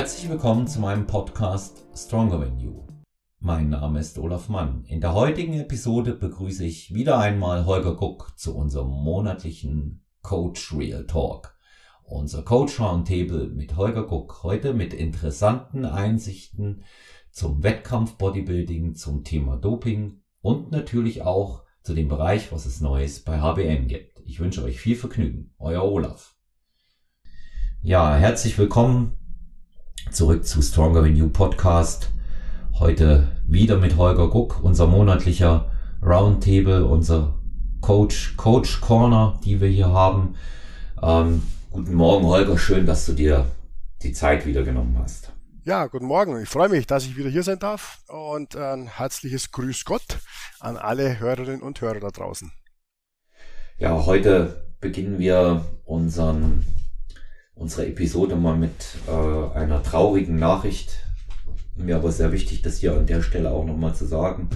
Herzlich willkommen zu meinem Podcast Stronger Than You. Mein Name ist Olaf Mann. In der heutigen Episode begrüße ich wieder einmal Holger Guck zu unserem monatlichen Coach Real Talk. Unser Coach Roundtable mit Holger Guck heute mit interessanten Einsichten zum Wettkampf Bodybuilding, zum Thema Doping und natürlich auch zu dem Bereich, was es Neues bei HBM gibt. Ich wünsche euch viel Vergnügen. Euer Olaf. Ja, herzlich willkommen zurück zu Stronger You Podcast. Heute wieder mit Holger Guck, unser monatlicher Roundtable, unser Coach, Coach Corner, die wir hier haben. Ähm, guten Morgen, Holger. Schön, dass du dir die Zeit wieder genommen hast. Ja, guten Morgen. Ich freue mich, dass ich wieder hier sein darf und ein herzliches Grüß Gott an alle Hörerinnen und Hörer da draußen. Ja, heute beginnen wir unseren, unsere Episode mal mit äh, einer traurigen Nachricht mir aber sehr wichtig, das hier an der Stelle auch nochmal zu sagen.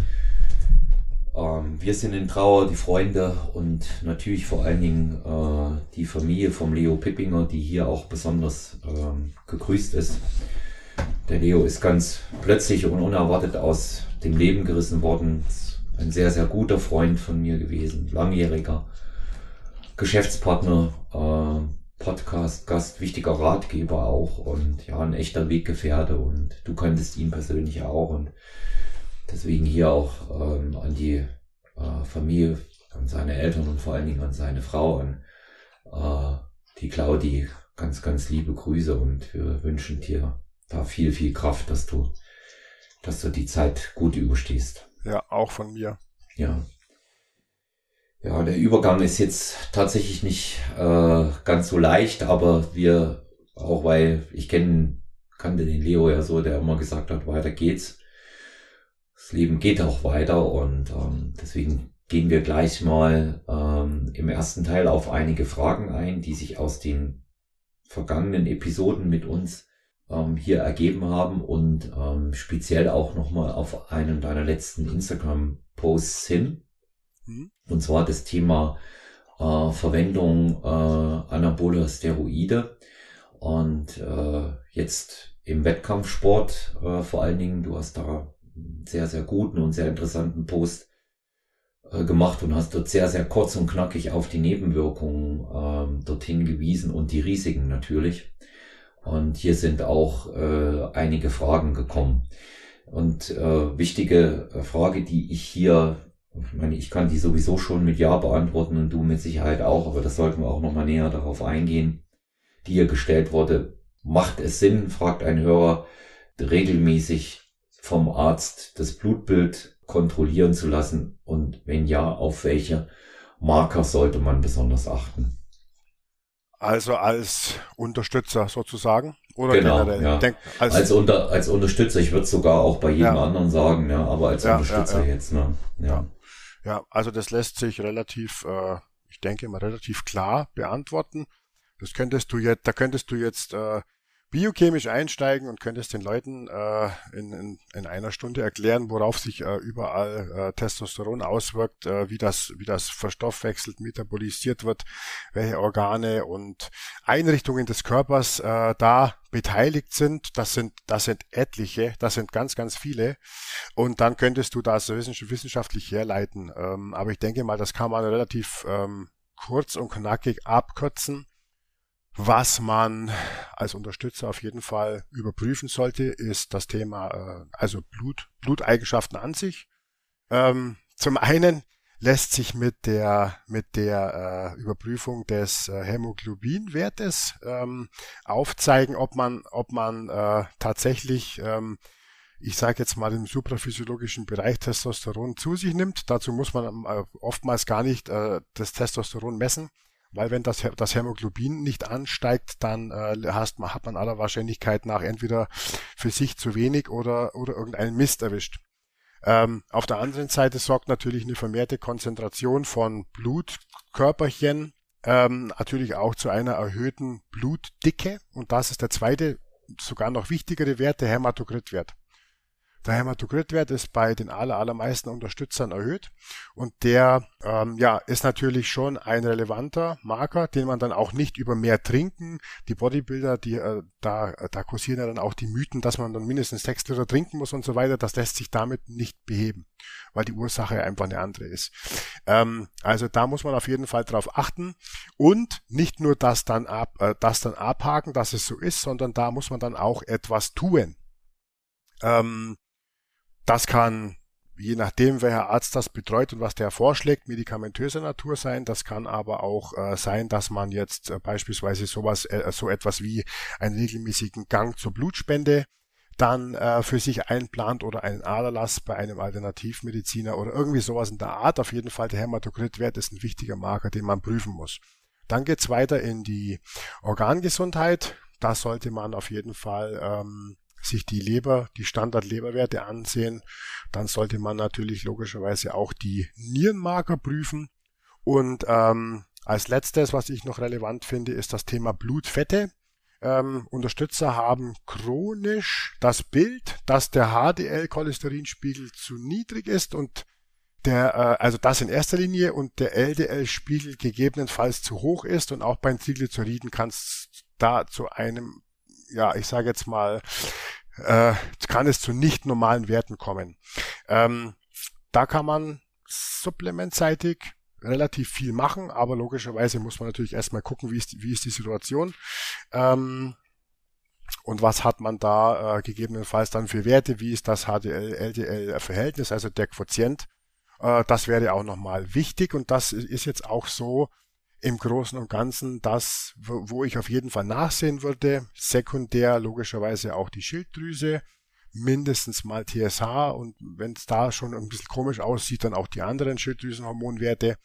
Ähm, wir sind in Trauer, die Freunde und natürlich vor allen Dingen äh, die Familie vom Leo Pippinger, die hier auch besonders ähm, gegrüßt ist. Der Leo ist ganz plötzlich und unerwartet aus dem Leben gerissen worden. Ein sehr, sehr guter Freund von mir gewesen, langjähriger Geschäftspartner, äh, Podcast, Gast, wichtiger Ratgeber auch und ja, ein echter Weggefährte und du kanntest ihn persönlich auch und deswegen hier auch ähm, an die äh, Familie, an seine Eltern und vor allen Dingen an seine Frau, an äh, die Claudi ganz, ganz liebe Grüße und wir wünschen dir da viel, viel Kraft, dass du, dass du die Zeit gut überstehst. Ja, auch von mir. Ja. Ja, der Übergang ist jetzt tatsächlich nicht äh, ganz so leicht, aber wir, auch weil ich kenne, kannte den Leo ja so, der immer gesagt hat, weiter geht's. Das Leben geht auch weiter und ähm, deswegen gehen wir gleich mal ähm, im ersten Teil auf einige Fragen ein, die sich aus den vergangenen Episoden mit uns ähm, hier ergeben haben und ähm, speziell auch nochmal auf einen deiner letzten Instagram-Posts hin. Mhm. Und zwar das Thema äh, Verwendung äh, anaboler Steroide. Und äh, jetzt im Wettkampfsport äh, vor allen Dingen, du hast da einen sehr, sehr guten und sehr interessanten Post äh, gemacht und hast dort sehr, sehr kurz und knackig auf die Nebenwirkungen äh, dorthin gewiesen und die Risiken natürlich. Und hier sind auch äh, einige Fragen gekommen. Und äh, wichtige äh, Frage, die ich hier ich meine, ich kann die sowieso schon mit Ja beantworten und du mit Sicherheit auch, aber das sollten wir auch nochmal näher darauf eingehen, die hier gestellt wurde. Macht es Sinn, fragt ein Hörer, regelmäßig vom Arzt das Blutbild kontrollieren zu lassen und wenn ja, auf welche Marker sollte man besonders achten? Also als Unterstützer sozusagen? Oder genau? Ja. Denk, als, als, unter, als Unterstützer, ich würde sogar auch bei jedem ja. anderen sagen, ja, aber als ja, Unterstützer jetzt, ne? Ja. Ja, also das lässt sich relativ, äh, ich denke mal relativ klar beantworten. Das könntest du jetzt, da könntest du jetzt äh, biochemisch einsteigen und könntest den Leuten äh, in, in, in einer Stunde erklären, worauf sich äh, überall äh, Testosteron auswirkt, äh, wie das wie das verstoffwechselt, metabolisiert wird, welche Organe und Einrichtungen des Körpers äh, da beteiligt sind. Das sind das sind etliche, das sind ganz ganz viele und dann könntest du das wissenschaftlich herleiten. Ähm, aber ich denke mal, das kann man relativ ähm, kurz und knackig abkürzen. Was man als Unterstützer auf jeden Fall überprüfen sollte, ist das Thema, äh, also Blut, Bluteigenschaften an sich. Ähm, zum einen lässt sich mit der mit der äh, Überprüfung des äh, Hämoglobinwertes ähm, aufzeigen, ob man ob man äh, tatsächlich ähm, ich sage jetzt mal im supraphysiologischen Bereich Testosteron zu sich nimmt. Dazu muss man äh, oftmals gar nicht äh, das Testosteron messen, weil wenn das, das Hämoglobin nicht ansteigt, dann äh, hast, hat man aller Wahrscheinlichkeit nach entweder für sich zu wenig oder, oder irgendeinen Mist erwischt. Ähm, auf der anderen Seite sorgt natürlich eine vermehrte Konzentration von Blutkörperchen ähm, natürlich auch zu einer erhöhten Blutdicke und das ist der zweite, sogar noch wichtigere Wert, der Hämatokritwert. Der Hämatokritwert ist bei den aller, allermeisten Unterstützern erhöht und der ähm, ja, ist natürlich schon ein relevanter Marker, den man dann auch nicht über mehr trinken. Die Bodybuilder, die äh, da, da kursieren ja dann auch die Mythen, dass man dann mindestens sechs Liter trinken muss und so weiter. Das lässt sich damit nicht beheben, weil die Ursache einfach eine andere ist. Ähm, also da muss man auf jeden Fall drauf achten und nicht nur das dann ab, äh, das dann abhaken, dass es so ist, sondern da muss man dann auch etwas tun. Ähm, das kann, je nachdem, welcher Arzt das betreut und was der vorschlägt, medikamentöser Natur sein. Das kann aber auch äh, sein, dass man jetzt äh, beispielsweise sowas, äh, so etwas wie einen regelmäßigen Gang zur Blutspende dann äh, für sich einplant oder einen Aderlass bei einem Alternativmediziner oder irgendwie sowas in der Art. Auf jeden Fall der Hämatokritwert ist ein wichtiger Marker, den man prüfen muss. Dann geht's weiter in die Organgesundheit. Da sollte man auf jeden Fall ähm, sich die Leber, die Standard-Leberwerte ansehen, dann sollte man natürlich logischerweise auch die Nierenmarker prüfen. Und ähm, als letztes, was ich noch relevant finde, ist das Thema Blutfette. Ähm, Unterstützer haben chronisch das Bild, dass der HDL-Cholesterinspiegel zu niedrig ist und der, äh, also das in erster Linie und der LDL-Spiegel gegebenenfalls zu hoch ist und auch beim Triglyceriden kann es da zu einem ja, ich sage jetzt mal, äh, kann es zu nicht normalen Werten kommen. Ähm, da kann man supplementseitig relativ viel machen, aber logischerweise muss man natürlich erstmal gucken, wie ist, wie ist die Situation. Ähm, und was hat man da äh, gegebenenfalls dann für Werte? Wie ist das HDL-LDL-Verhältnis, also der Quotient? Äh, das wäre auch nochmal wichtig und das ist jetzt auch so im Großen und Ganzen das, wo ich auf jeden Fall nachsehen würde. Sekundär logischerweise auch die Schilddrüse, mindestens mal TSH und wenn es da schon ein bisschen komisch aussieht, dann auch die anderen Schilddrüsenhormonwerte.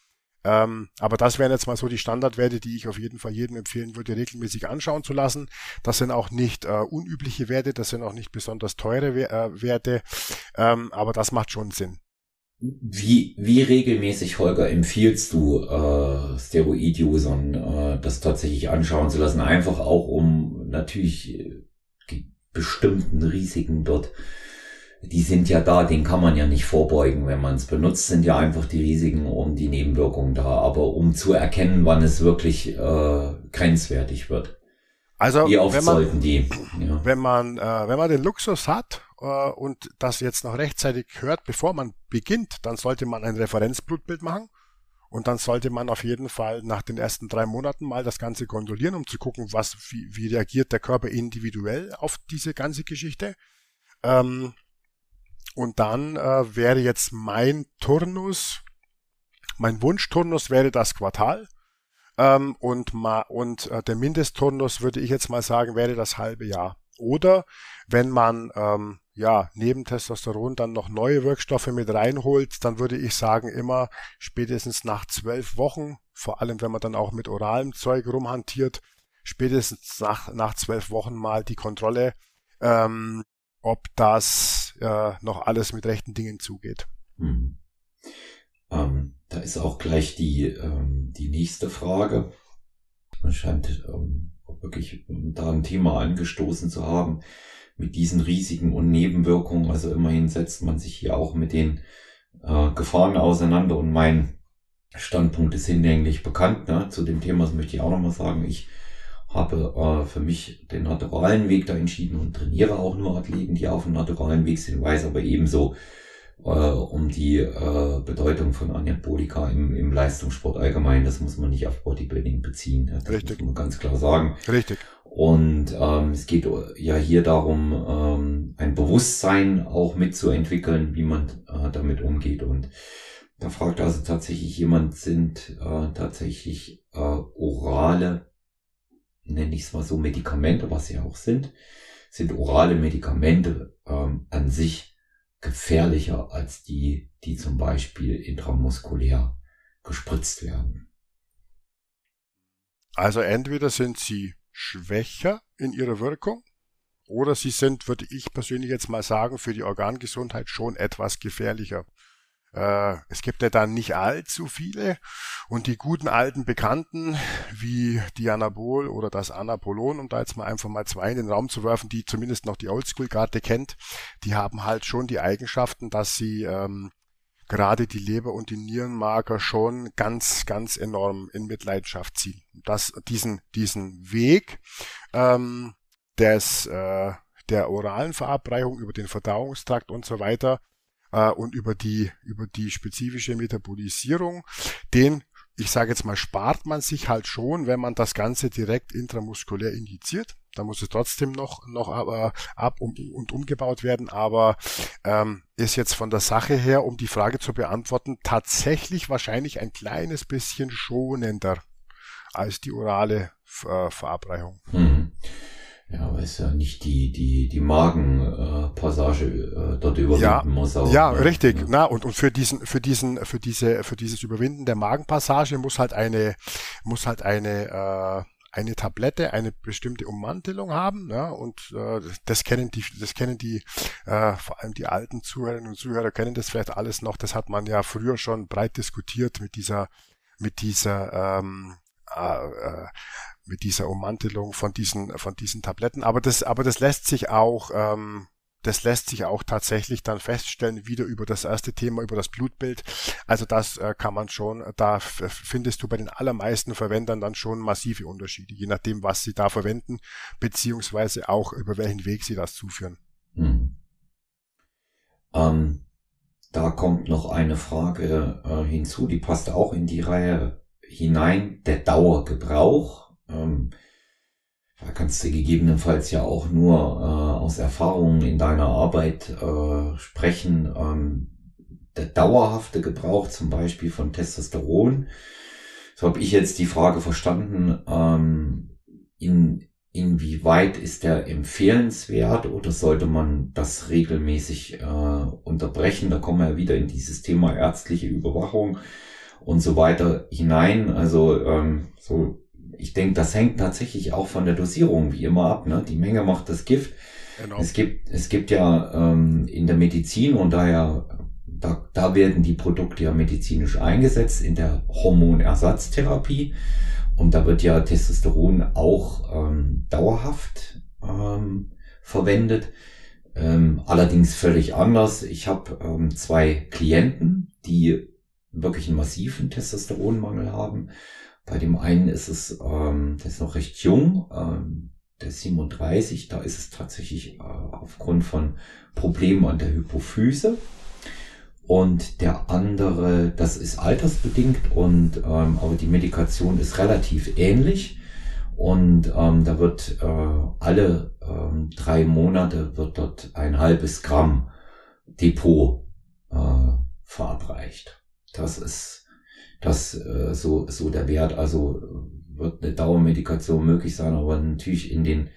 Ähm, aber das wären jetzt mal so die Standardwerte, die ich auf jeden Fall jedem empfehlen würde, regelmäßig anschauen zu lassen. Das sind auch nicht äh, unübliche Werte, das sind auch nicht besonders teure äh, Werte, ähm, aber das macht schon Sinn. Wie, wie regelmäßig, Holger, empfiehlst du äh, Steroid-Usern, äh, das tatsächlich anschauen zu lassen? Einfach auch, um natürlich äh, die bestimmten Risiken dort, die sind ja da, den kann man ja nicht vorbeugen, wenn man es benutzt, sind ja einfach die Risiken und die Nebenwirkungen da. Aber um zu erkennen, wann es wirklich äh, grenzwertig wird. Also, Wie oft wenn man, sollten die? Ja. Wenn man, äh, wenn man den Luxus hat äh, und das jetzt noch rechtzeitig hört, bevor man beginnt, dann sollte man ein Referenzblutbild machen. Und dann sollte man auf jeden Fall nach den ersten drei Monaten mal das Ganze kontrollieren, um zu gucken, was, wie, wie reagiert der Körper individuell auf diese ganze Geschichte. Ähm, und dann äh, wäre jetzt mein Turnus, mein Wunschturnus wäre das Quartal. Ähm, und ma und äh, der Mindestturnus würde ich jetzt mal sagen, wäre das halbe Jahr. Oder wenn man ähm, ja neben Testosteron dann noch neue Wirkstoffe mit reinholt, dann würde ich sagen immer spätestens nach zwölf Wochen, vor allem wenn man dann auch mit oralem Zeug rumhantiert, spätestens nach nach zwölf Wochen mal die Kontrolle, ähm, ob das äh, noch alles mit rechten Dingen zugeht. Hm. Ähm, da ist auch gleich die ähm, die nächste Frage. Man scheint ähm, wirklich da ein Thema angestoßen zu haben mit diesen Risiken und Nebenwirkungen. Also immerhin setzt man sich hier auch mit den äh, Gefahren auseinander und mein Standpunkt ist hinlänglich bekannt. Ne? Zu dem Thema das möchte ich auch nochmal sagen. Ich habe äh, für mich den naturalen Weg da entschieden und trainiere auch nur Athleten, die auf dem naturalen Weg sind, weiß aber ebenso äh, um die äh, Bedeutung von Anabolika im, im Leistungssport allgemein. Das muss man nicht auf Bodybuilding beziehen. Das Richtig. muss man ganz klar sagen. Richtig. Und ähm, es geht ja hier darum, ähm, ein Bewusstsein auch mitzuentwickeln, wie man äh, damit umgeht. Und da fragt also tatsächlich jemand, sind äh, tatsächlich äh, orale, nenne ich es mal so, Medikamente, was sie auch sind, sind orale Medikamente ähm, an sich gefährlicher als die, die zum Beispiel intramuskulär gespritzt werden. Also entweder sind sie schwächer in ihrer Wirkung oder sie sind, würde ich persönlich jetzt mal sagen, für die Organgesundheit schon etwas gefährlicher. Äh, es gibt ja dann nicht allzu viele. Und die guten alten Bekannten wie Dianabol oder das Anapolon, um da jetzt mal einfach mal zwei in den Raum zu werfen, die zumindest noch die Oldschool-Karte kennt, die haben halt schon die Eigenschaften, dass sie ähm, gerade die Leber- und die Nierenmarker schon ganz, ganz enorm in Mitleidenschaft ziehen. Das, diesen, diesen Weg ähm, des, äh, der oralen Verabreichung über den Verdauungstrakt und so weiter, äh, und über die, über die spezifische Metabolisierung, den ich sage jetzt mal, spart man sich halt schon, wenn man das Ganze direkt intramuskulär injiziert. Da muss es trotzdem noch, noch aber ab und, und umgebaut werden, aber ähm, ist jetzt von der Sache her, um die Frage zu beantworten, tatsächlich wahrscheinlich ein kleines bisschen schonender als die orale äh, Verabreichung. Hm. Ja, weil es ja nicht die, die, die Magenpassage äh, dort überwinden ja, muss. Auch, ja, ne? richtig. Ja. Na, und, und für diesen, für diesen, für diese, für dieses Überwinden der Magenpassage muss halt eine, muss halt eine, äh, eine Tablette eine bestimmte Ummantelung haben, ja, und äh, das kennen die, das kennen die, äh, vor allem die alten Zuhörerinnen und Zuhörer kennen das vielleicht alles noch. Das hat man ja früher schon breit diskutiert mit dieser, mit dieser ähm, äh, äh mit dieser Ummantelung von diesen, von diesen Tabletten. Aber das, aber das lässt sich auch, ähm, das lässt sich auch tatsächlich dann feststellen, wieder über das erste Thema, über das Blutbild. Also das äh, kann man schon, da findest du bei den allermeisten Verwendern dann schon massive Unterschiede, je nachdem, was sie da verwenden, beziehungsweise auch über welchen Weg sie das zuführen. Hm. Ähm, da kommt noch eine Frage äh, hinzu, die passt auch in die Reihe hinein, der Dauergebrauch ähm, da kannst du gegebenenfalls ja auch nur äh, aus Erfahrungen in deiner Arbeit äh, sprechen. Ähm, der dauerhafte Gebrauch zum Beispiel von Testosteron. So habe ich jetzt die Frage verstanden, ähm, in, inwieweit ist der empfehlenswert oder sollte man das regelmäßig äh, unterbrechen? Da kommen wir ja wieder in dieses Thema ärztliche Überwachung und so weiter hinein. Also ähm, so ich denke, das hängt tatsächlich auch von der Dosierung wie immer ab. Ne? Die Menge macht das Gift. Genau. Es gibt, es gibt ja ähm, in der Medizin und daher, da, da werden die Produkte ja medizinisch eingesetzt in der Hormonersatztherapie. Und da wird ja Testosteron auch ähm, dauerhaft ähm, verwendet. Ähm, allerdings völlig anders. Ich habe ähm, zwei Klienten, die wirklich einen massiven Testosteronmangel haben bei dem einen ist es, ähm, der ist noch recht jung, ähm, der ist 37, da ist es tatsächlich äh, aufgrund von Problemen an der Hypophyse. Und der andere, das ist altersbedingt und ähm, aber die Medikation ist relativ ähnlich. Und ähm, da wird äh, alle ähm, drei Monate wird dort ein halbes Gramm Depot äh, verabreicht. Das ist das äh, so, so der Wert. Also wird eine Dauermedikation möglich sein, aber natürlich in den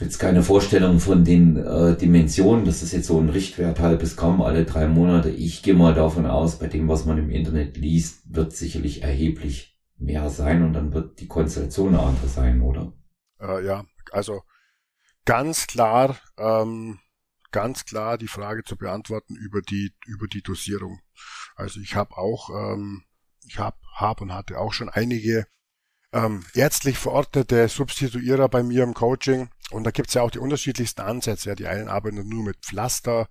jetzt keine Vorstellung von den äh, Dimensionen. Das ist jetzt so ein Richtwert, halbes Gramm alle drei Monate. Ich gehe mal davon aus, bei dem, was man im Internet liest, wird sicherlich erheblich mehr sein und dann wird die Konstellation eine andere sein, oder? Äh, ja, also ganz klar, ähm, ganz klar die Frage zu beantworten über die über die Dosierung. Also ich habe auch, ähm, ich habe hab und hatte auch schon einige ähm, ärztlich verordnete Substituierer bei mir im Coaching. Und da gibt's ja auch die unterschiedlichsten Ansätze. Ja, die einen arbeiten nur mit Pflaster,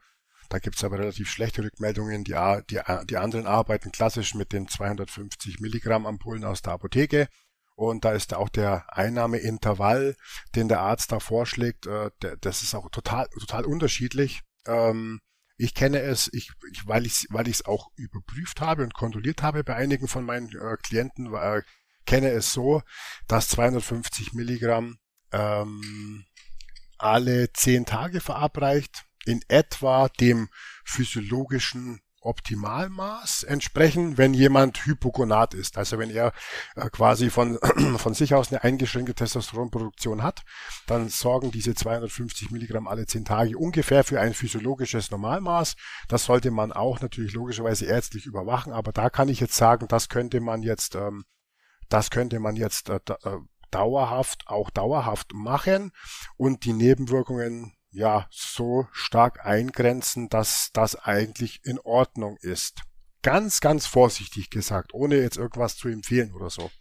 da gibt's aber relativ schlechte Rückmeldungen. Die, die, die anderen arbeiten klassisch mit den 250 Milligramm Ampullen aus der Apotheke. Und da ist auch der Einnahmeintervall, den der Arzt da vorschlägt, äh, der, das ist auch total, total unterschiedlich. Ähm, ich kenne es, ich, ich, weil ich weil ich es auch überprüft habe und kontrolliert habe bei einigen von meinen äh, Klienten, äh, kenne es so, dass 250 Milligramm ähm, alle zehn Tage verabreicht in etwa dem physiologischen Optimalmaß entsprechen, wenn jemand Hypogonat ist. Also wenn er äh, quasi von, von sich aus eine eingeschränkte Testosteronproduktion hat, dann sorgen diese 250 Milligramm alle 10 Tage ungefähr für ein physiologisches Normalmaß. Das sollte man auch natürlich logischerweise ärztlich überwachen, aber da kann ich jetzt sagen, das könnte man jetzt, ähm, das könnte man jetzt äh, äh dauerhaft, auch dauerhaft machen und die Nebenwirkungen ja so stark eingrenzen, dass das eigentlich in Ordnung ist. Ganz, ganz vorsichtig gesagt, ohne jetzt irgendwas zu empfehlen oder so.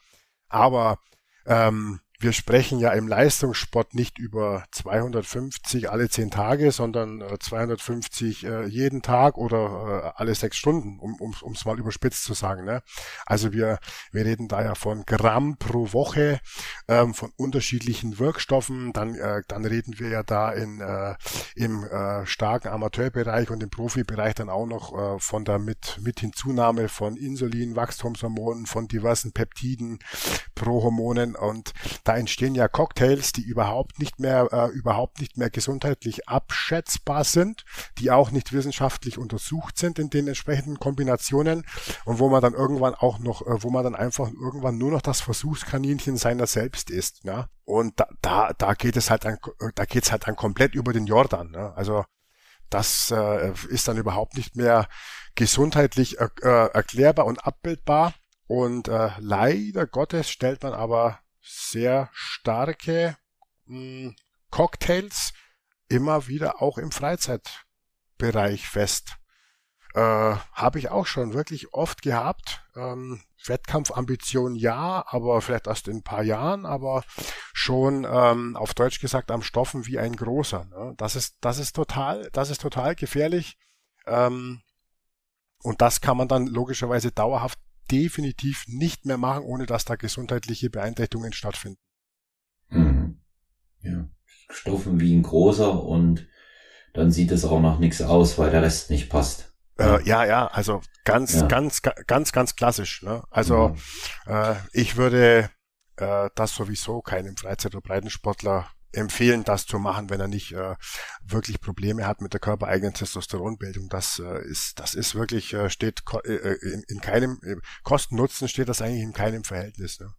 Aber ähm, wir sprechen ja im Leistungssport nicht über 250 alle zehn Tage, sondern 250 äh, äh, jeden Tag oder äh, alle sechs Stunden, um es um, mal überspitzt zu sagen. Ne? Also wir, wir reden da ja von Gramm pro Woche, ähm, von unterschiedlichen Wirkstoffen. Dann, äh, dann reden wir ja da in, äh, im äh, starken Amateurbereich und im Profibereich dann auch noch äh, von der mit, mit Hinzunahme von Insulin, Wachstumshormonen, von diversen Peptiden, Prohormonen und da entstehen ja Cocktails, die überhaupt nicht mehr, äh, überhaupt nicht mehr gesundheitlich abschätzbar sind, die auch nicht wissenschaftlich untersucht sind in den entsprechenden Kombinationen und wo man dann irgendwann auch noch, äh, wo man dann einfach irgendwann nur noch das Versuchskaninchen seiner selbst ist, ja. Und da, da, da geht es halt dann, da geht's halt dann komplett über den Jordan, ne? Also, das äh, ist dann überhaupt nicht mehr gesundheitlich äh, erklärbar und abbildbar. Und äh, leider Gottes stellt man aber sehr starke mh, hm, Cocktails immer wieder auch im Freizeitbereich fest. Äh, Habe ich auch schon wirklich oft gehabt. Ähm, Wettkampfambition ja, aber vielleicht erst in ein paar Jahren, aber schon ähm, auf Deutsch gesagt am Stoffen wie ein großer. Ne? Das ist das ist total das ist total gefährlich ähm, und das kann man dann logischerweise dauerhaft definitiv nicht mehr machen, ohne dass da gesundheitliche Beeinträchtigungen stattfinden. Mhm. Ja, Stoffen wie ein großer und dann sieht es auch noch nichts aus, weil der Rest nicht passt. Äh, ja, ja, also ganz, ja. ganz, ganz, ganz klassisch. Ne? Also mhm. äh, ich würde äh, das sowieso keinem Freizeit- oder Breitensportler empfehlen, das zu machen, wenn er nicht äh, wirklich Probleme hat mit der körpereigenen Testosteronbildung. Das äh, ist, das ist wirklich äh, steht äh, äh, in, in keinem äh, Kosten-Nutzen steht das eigentlich in keinem Verhältnis. Ne?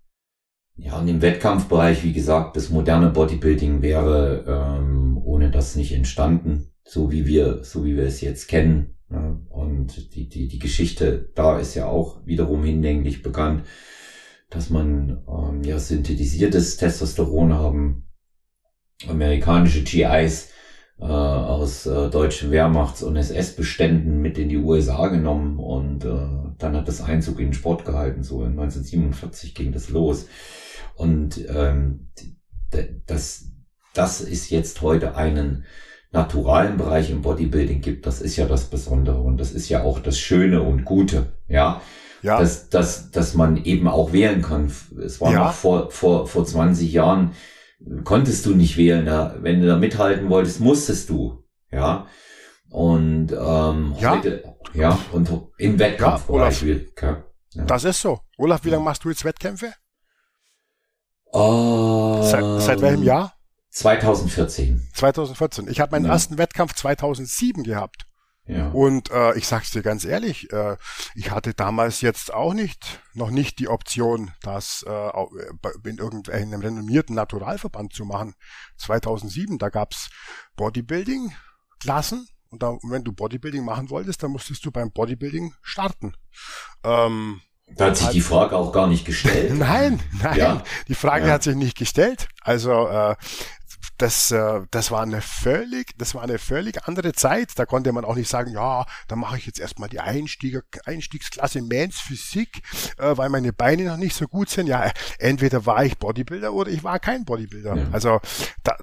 Ja, und im Wettkampfbereich, wie gesagt, das moderne Bodybuilding wäre ähm, ohne das nicht entstanden, so wie wir, so wie wir es jetzt kennen. Ja, und die, die, die Geschichte da ist ja auch wiederum hinlänglich bekannt, dass man ähm, ja synthetisiertes Testosteron haben amerikanische GIs äh, aus äh, deutschen Wehrmachts- und SS-Beständen mit in die USA genommen und äh, dann hat das Einzug in den Sport gehalten. So in 1947 ging das los. Und ähm, das, das ist jetzt heute einen naturalen Bereich im Bodybuilding gibt, das ist ja das Besondere und das ist ja auch das Schöne und Gute, ja. Ja. Dass, dass, dass man eben auch wählen kann. Es war ja. noch vor, vor, vor 20 Jahren, konntest du nicht wählen. Da, wenn du da mithalten wolltest, musstest du. Ja. Und ähm, ja. heute, ja, und im Wettkampfbereich. Ja, ja. Das ist so. Olaf, wie lange machst du jetzt Wettkämpfe? Uh, seit, seit welchem Jahr? 2014. 2014. Ich habe meinen ja. ersten Wettkampf 2007 gehabt. Ja. Und äh, ich sag's dir ganz ehrlich, äh, ich hatte damals jetzt auch nicht, noch nicht die Option, das äh, in irgendeinem renommierten Naturalverband zu machen. 2007, da gab's Bodybuilding-Klassen. Und da, wenn du Bodybuilding machen wolltest, dann musstest du beim Bodybuilding starten. Ähm, da hat sich die Frage auch gar nicht gestellt. nein, nein, ja. die Frage ja. hat sich nicht gestellt. Also äh, das, äh, das war eine völlig, das war eine völlig andere Zeit. Da konnte man auch nicht sagen, ja, da mache ich jetzt erstmal die Einstieger, Einstiegsklasse Mans Physik, äh, weil meine Beine noch nicht so gut sind. Ja, entweder war ich Bodybuilder oder ich war kein Bodybuilder. Ja. Also da,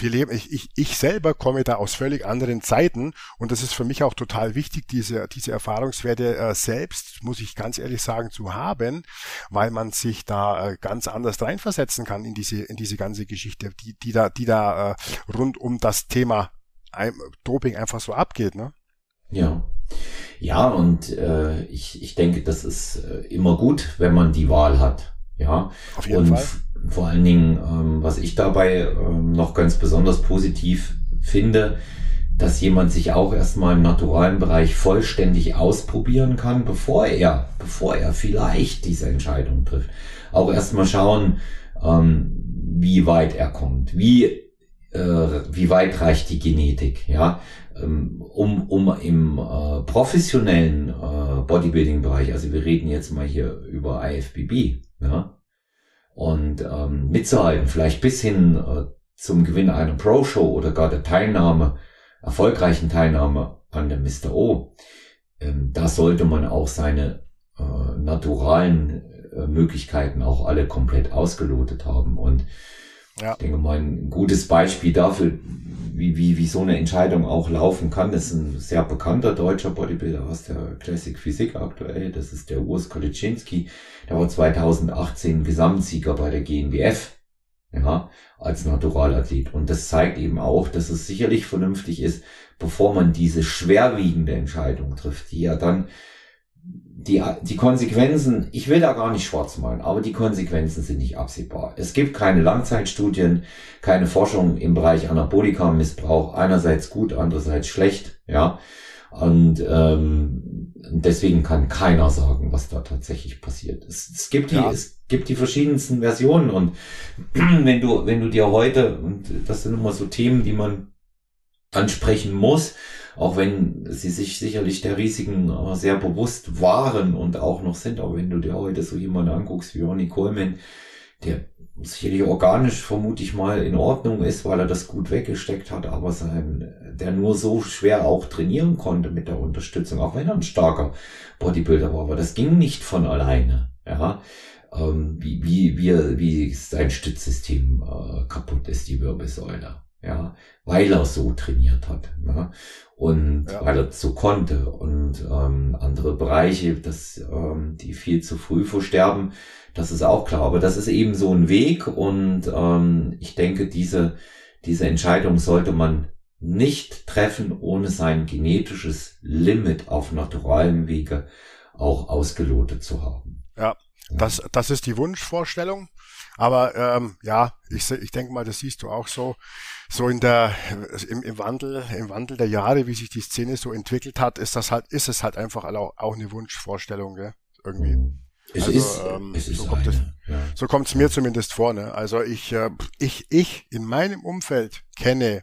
wir leben, ich, ich, ich selber komme da aus völlig anderen Zeiten und das ist für mich auch total wichtig, diese, diese Erfahrungswerte äh, selbst, muss ich ganz ehrlich sagen, zu haben, weil man sich da äh, ganz anders reinversetzen kann in diese, in diese ganze Geschichte, die, die da, die da äh, rund um das Thema Doping einfach so abgeht, ne? Ja. Ja, und äh, ich, ich denke, das ist äh, immer gut, wenn man die Wahl hat. Ja. Auf jeden und Fall vor allen Dingen, ähm, was ich dabei ähm, noch ganz besonders positiv finde, dass jemand sich auch erstmal im naturalen Bereich vollständig ausprobieren kann, bevor er, bevor er vielleicht diese Entscheidung trifft. Auch erstmal schauen, ähm, wie weit er kommt, wie, äh, wie weit reicht die Genetik, ja, ähm, um, um im äh, professionellen äh, Bodybuilding-Bereich, also wir reden jetzt mal hier über IFBB, ja, und ähm, mitzuhalten, vielleicht bis hin äh, zum Gewinn einer Pro-Show oder gar der Teilnahme, erfolgreichen Teilnahme an der Mr. O, ähm, da sollte man auch seine äh, naturalen äh, Möglichkeiten auch alle komplett ausgelotet haben. Und ja. ich denke mal, ein gutes Beispiel dafür, wie, wie, wie so eine Entscheidung auch laufen kann, ist ein sehr bekannter deutscher Bodybuilder aus der Classic Physik aktuell. Das ist der Urs Koliczynski. Der war 2018 Gesamtsieger bei der GNBF. Ja, als Naturalathlet. Und das zeigt eben auch, dass es sicherlich vernünftig ist, bevor man diese schwerwiegende Entscheidung trifft, die ja dann die, die Konsequenzen, ich will da gar nicht schwarz malen, aber die Konsequenzen sind nicht absehbar. Es gibt keine Langzeitstudien, keine Forschung im Bereich Anabolika-Missbrauch, einerseits gut, andererseits schlecht, ja. Und ähm, deswegen kann keiner sagen, was da tatsächlich passiert. Es, es gibt die, ja. es gibt die verschiedensten Versionen und wenn du, wenn du dir heute, und das sind immer so Themen, die man ansprechen muss, auch wenn sie sich sicherlich der Risiken äh, sehr bewusst waren und auch noch sind, aber wenn du dir heute so jemanden anguckst wie Ronnie Coleman, der sicherlich organisch vermute ich mal in Ordnung ist, weil er das gut weggesteckt hat, aber sein, der nur so schwer auch trainieren konnte mit der Unterstützung, auch wenn er ein starker Bodybuilder war, aber das ging nicht von alleine, ja, ähm, wie, wie, wie, wie sein Stützsystem äh, kaputt ist, die Wirbelsäule ja, weil er so trainiert hat ja, und ja. weil er so konnte und ähm, andere Bereiche, dass ähm, die viel zu früh versterben, das ist auch klar. Aber das ist eben so ein Weg und ähm, ich denke, diese diese Entscheidung sollte man nicht treffen, ohne sein genetisches Limit auf naturalem Wege auch ausgelotet zu haben. Ja, das, das ist die Wunschvorstellung. Aber ähm, ja, ich, ich denke mal, das siehst du auch so, so in der im, im Wandel, im Wandel der Jahre, wie sich die Szene so entwickelt hat, ist das halt, ist es halt einfach auch, auch eine Wunschvorstellung, gell? irgendwie. Es also, ist, ähm, es so kommt es, ja. so kommt es mir zumindest vor. Ne? Also ich, äh, ich, ich in meinem Umfeld kenne,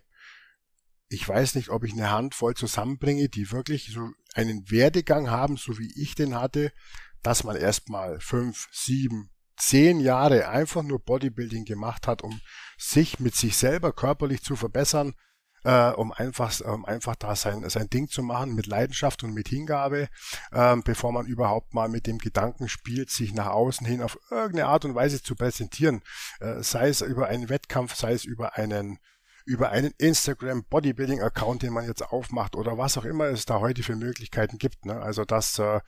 ich weiß nicht, ob ich eine Handvoll zusammenbringe, die wirklich so einen Werdegang haben, so wie ich den hatte, dass man erstmal fünf, sieben, zehn Jahre einfach nur Bodybuilding gemacht hat, um sich mit sich selber körperlich zu verbessern, äh, um einfach, um einfach da sein, sein Ding zu machen mit Leidenschaft und mit Hingabe, äh, bevor man überhaupt mal mit dem Gedanken spielt, sich nach außen hin auf irgendeine Art und Weise zu präsentieren, äh, sei es über einen Wettkampf, sei es über einen über einen Instagram Bodybuilding Account, den man jetzt aufmacht oder was auch immer es da heute für Möglichkeiten gibt. Ne? Also das äh,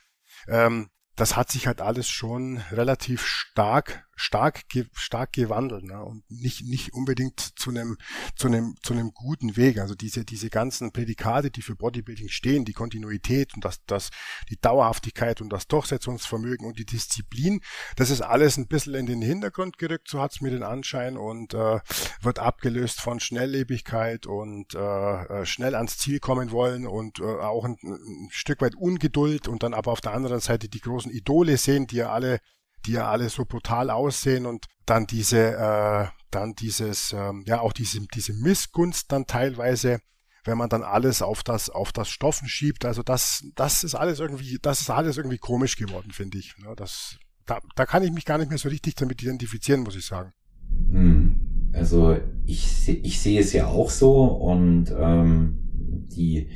ähm, das hat sich halt alles schon relativ stark stark, stark gewandelt ne? und nicht, nicht unbedingt zu einem, zu einem, zu einem guten Weg. Also diese, diese ganzen Prädikate, die für Bodybuilding stehen, die Kontinuität und das, das, die Dauerhaftigkeit und das Durchsetzungsvermögen und die Disziplin, das ist alles ein bisschen in den Hintergrund gerückt, so hat's mir den Anschein und äh, wird abgelöst von Schnelllebigkeit und äh, äh, schnell ans Ziel kommen wollen und äh, auch ein, ein Stück weit Ungeduld und dann aber auf der anderen Seite die großen Idole sehen, die ja alle die ja alle so brutal aussehen und dann diese, äh, dann dieses, ähm, ja auch diese, diese Missgunst dann teilweise, wenn man dann alles auf das, auf das Stoffen schiebt. Also das, das ist alles irgendwie, das ist alles irgendwie komisch geworden, finde ich. Ne? Das, da, da kann ich mich gar nicht mehr so richtig damit identifizieren, muss ich sagen. Hm. Also ich, ich sehe es ja auch so und ähm, die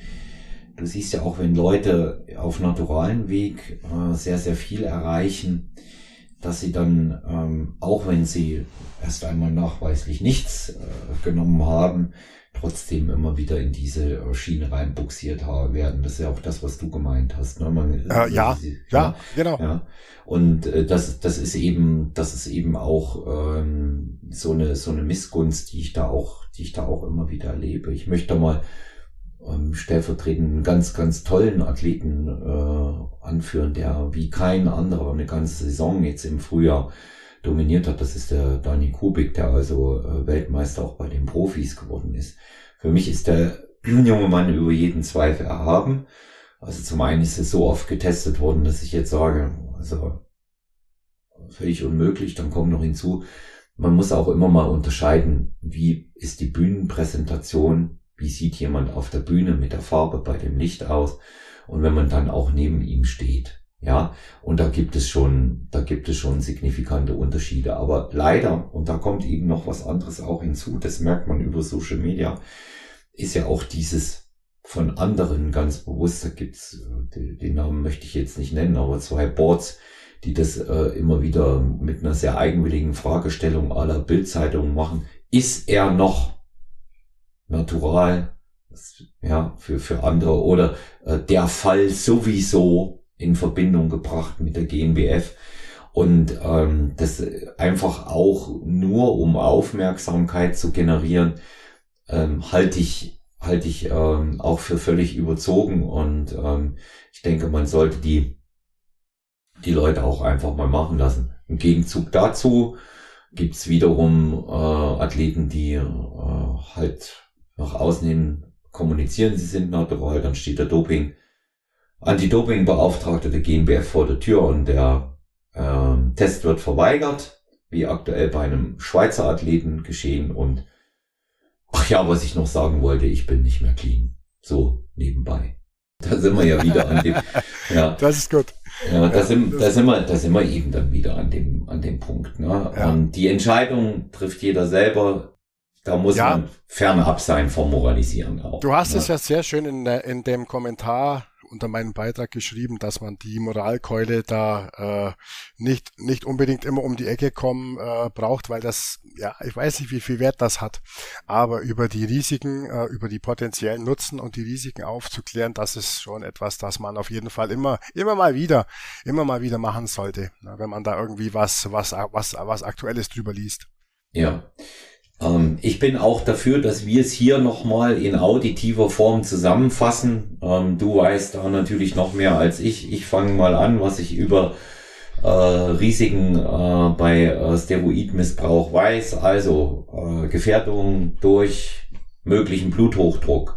du siehst ja auch, wenn Leute auf naturalen Weg äh, sehr, sehr viel erreichen, dass sie dann, ähm, auch wenn sie erst einmal nachweislich nichts äh, genommen haben, trotzdem immer wieder in diese äh, Schiene reinbuxiert werden. Das ist ja auch das, was du gemeint hast. Ne? Man, äh, ja, ja, ja, genau. Ja. Und äh, das, das ist eben, das ist eben auch ähm, so eine so eine Missgunst, die ich da auch, die ich da auch immer wieder erlebe. Ich möchte mal ähm, stellvertretend ganz, ganz tollen Athleten äh, anführen, der wie kein anderer eine ganze Saison jetzt im Frühjahr dominiert hat. Das ist der Dani Kubik, der also äh, Weltmeister auch bei den Profis geworden ist. Für mich ist der junge Mann über jeden Zweifel erhaben. Also zum einen ist es so oft getestet worden, dass ich jetzt sage, also völlig unmöglich. Dann kommt noch hinzu, man muss auch immer mal unterscheiden, wie ist die Bühnenpräsentation wie sieht jemand auf der Bühne mit der Farbe bei dem Licht aus und wenn man dann auch neben ihm steht. Ja, und da gibt es schon, da gibt es schon signifikante Unterschiede. Aber leider, und da kommt eben noch was anderes auch hinzu, das merkt man über Social Media, ist ja auch dieses von anderen ganz bewusst, da gibt's, den, den Namen möchte ich jetzt nicht nennen, aber zwei Boards, die das äh, immer wieder mit einer sehr eigenwilligen Fragestellung aller Bildzeitungen machen. Ist er noch natural? Ja, für, für andere oder äh, der Fall sowieso in Verbindung gebracht mit der GNBF. Und ähm, das einfach auch nur um Aufmerksamkeit zu generieren, ähm, halte ich halte ich ähm, auch für völlig überzogen und ähm, ich denke, man sollte die die Leute auch einfach mal machen lassen. Im Gegenzug dazu gibt's wiederum äh, Athleten, die äh, halt nach außen hin kommunizieren, sie sind natural, dann steht der Doping, Anti-Doping-Beauftragte der GmbF vor der Tür und der äh, Test wird verweigert, wie aktuell bei einem Schweizer Athleten geschehen und ach ja, was ich noch sagen wollte, ich bin nicht mehr clean. So nebenbei. Da sind wir ja wieder an dem. Ja. Das ist gut. Ja, da, sind, da, sind wir, da sind wir eben dann wieder an dem, an dem Punkt. Ne? Ja. Die Entscheidung trifft jeder selber. Da muss ja. man fernab sein vom Moralisieren auch. Du hast ne? es ja sehr schön in, in dem Kommentar unter meinem Beitrag geschrieben, dass man die Moralkeule da äh, nicht, nicht unbedingt immer um die Ecke kommen äh, braucht, weil das, ja, ich weiß nicht, wie viel Wert das hat, aber über die Risiken, äh, über die potenziellen Nutzen und die Risiken aufzuklären, das ist schon etwas, das man auf jeden Fall immer, immer mal wieder, immer mal wieder machen sollte, ne, wenn man da irgendwie was, was, was, was Aktuelles drüber liest. Ja. Ähm, ich bin auch dafür, dass wir es hier nochmal in auditiver Form zusammenfassen. Ähm, du weißt da natürlich noch mehr als ich. Ich fange mal an, was ich über äh, Risiken äh, bei äh, Steroidmissbrauch weiß. Also äh, Gefährdung durch möglichen Bluthochdruck,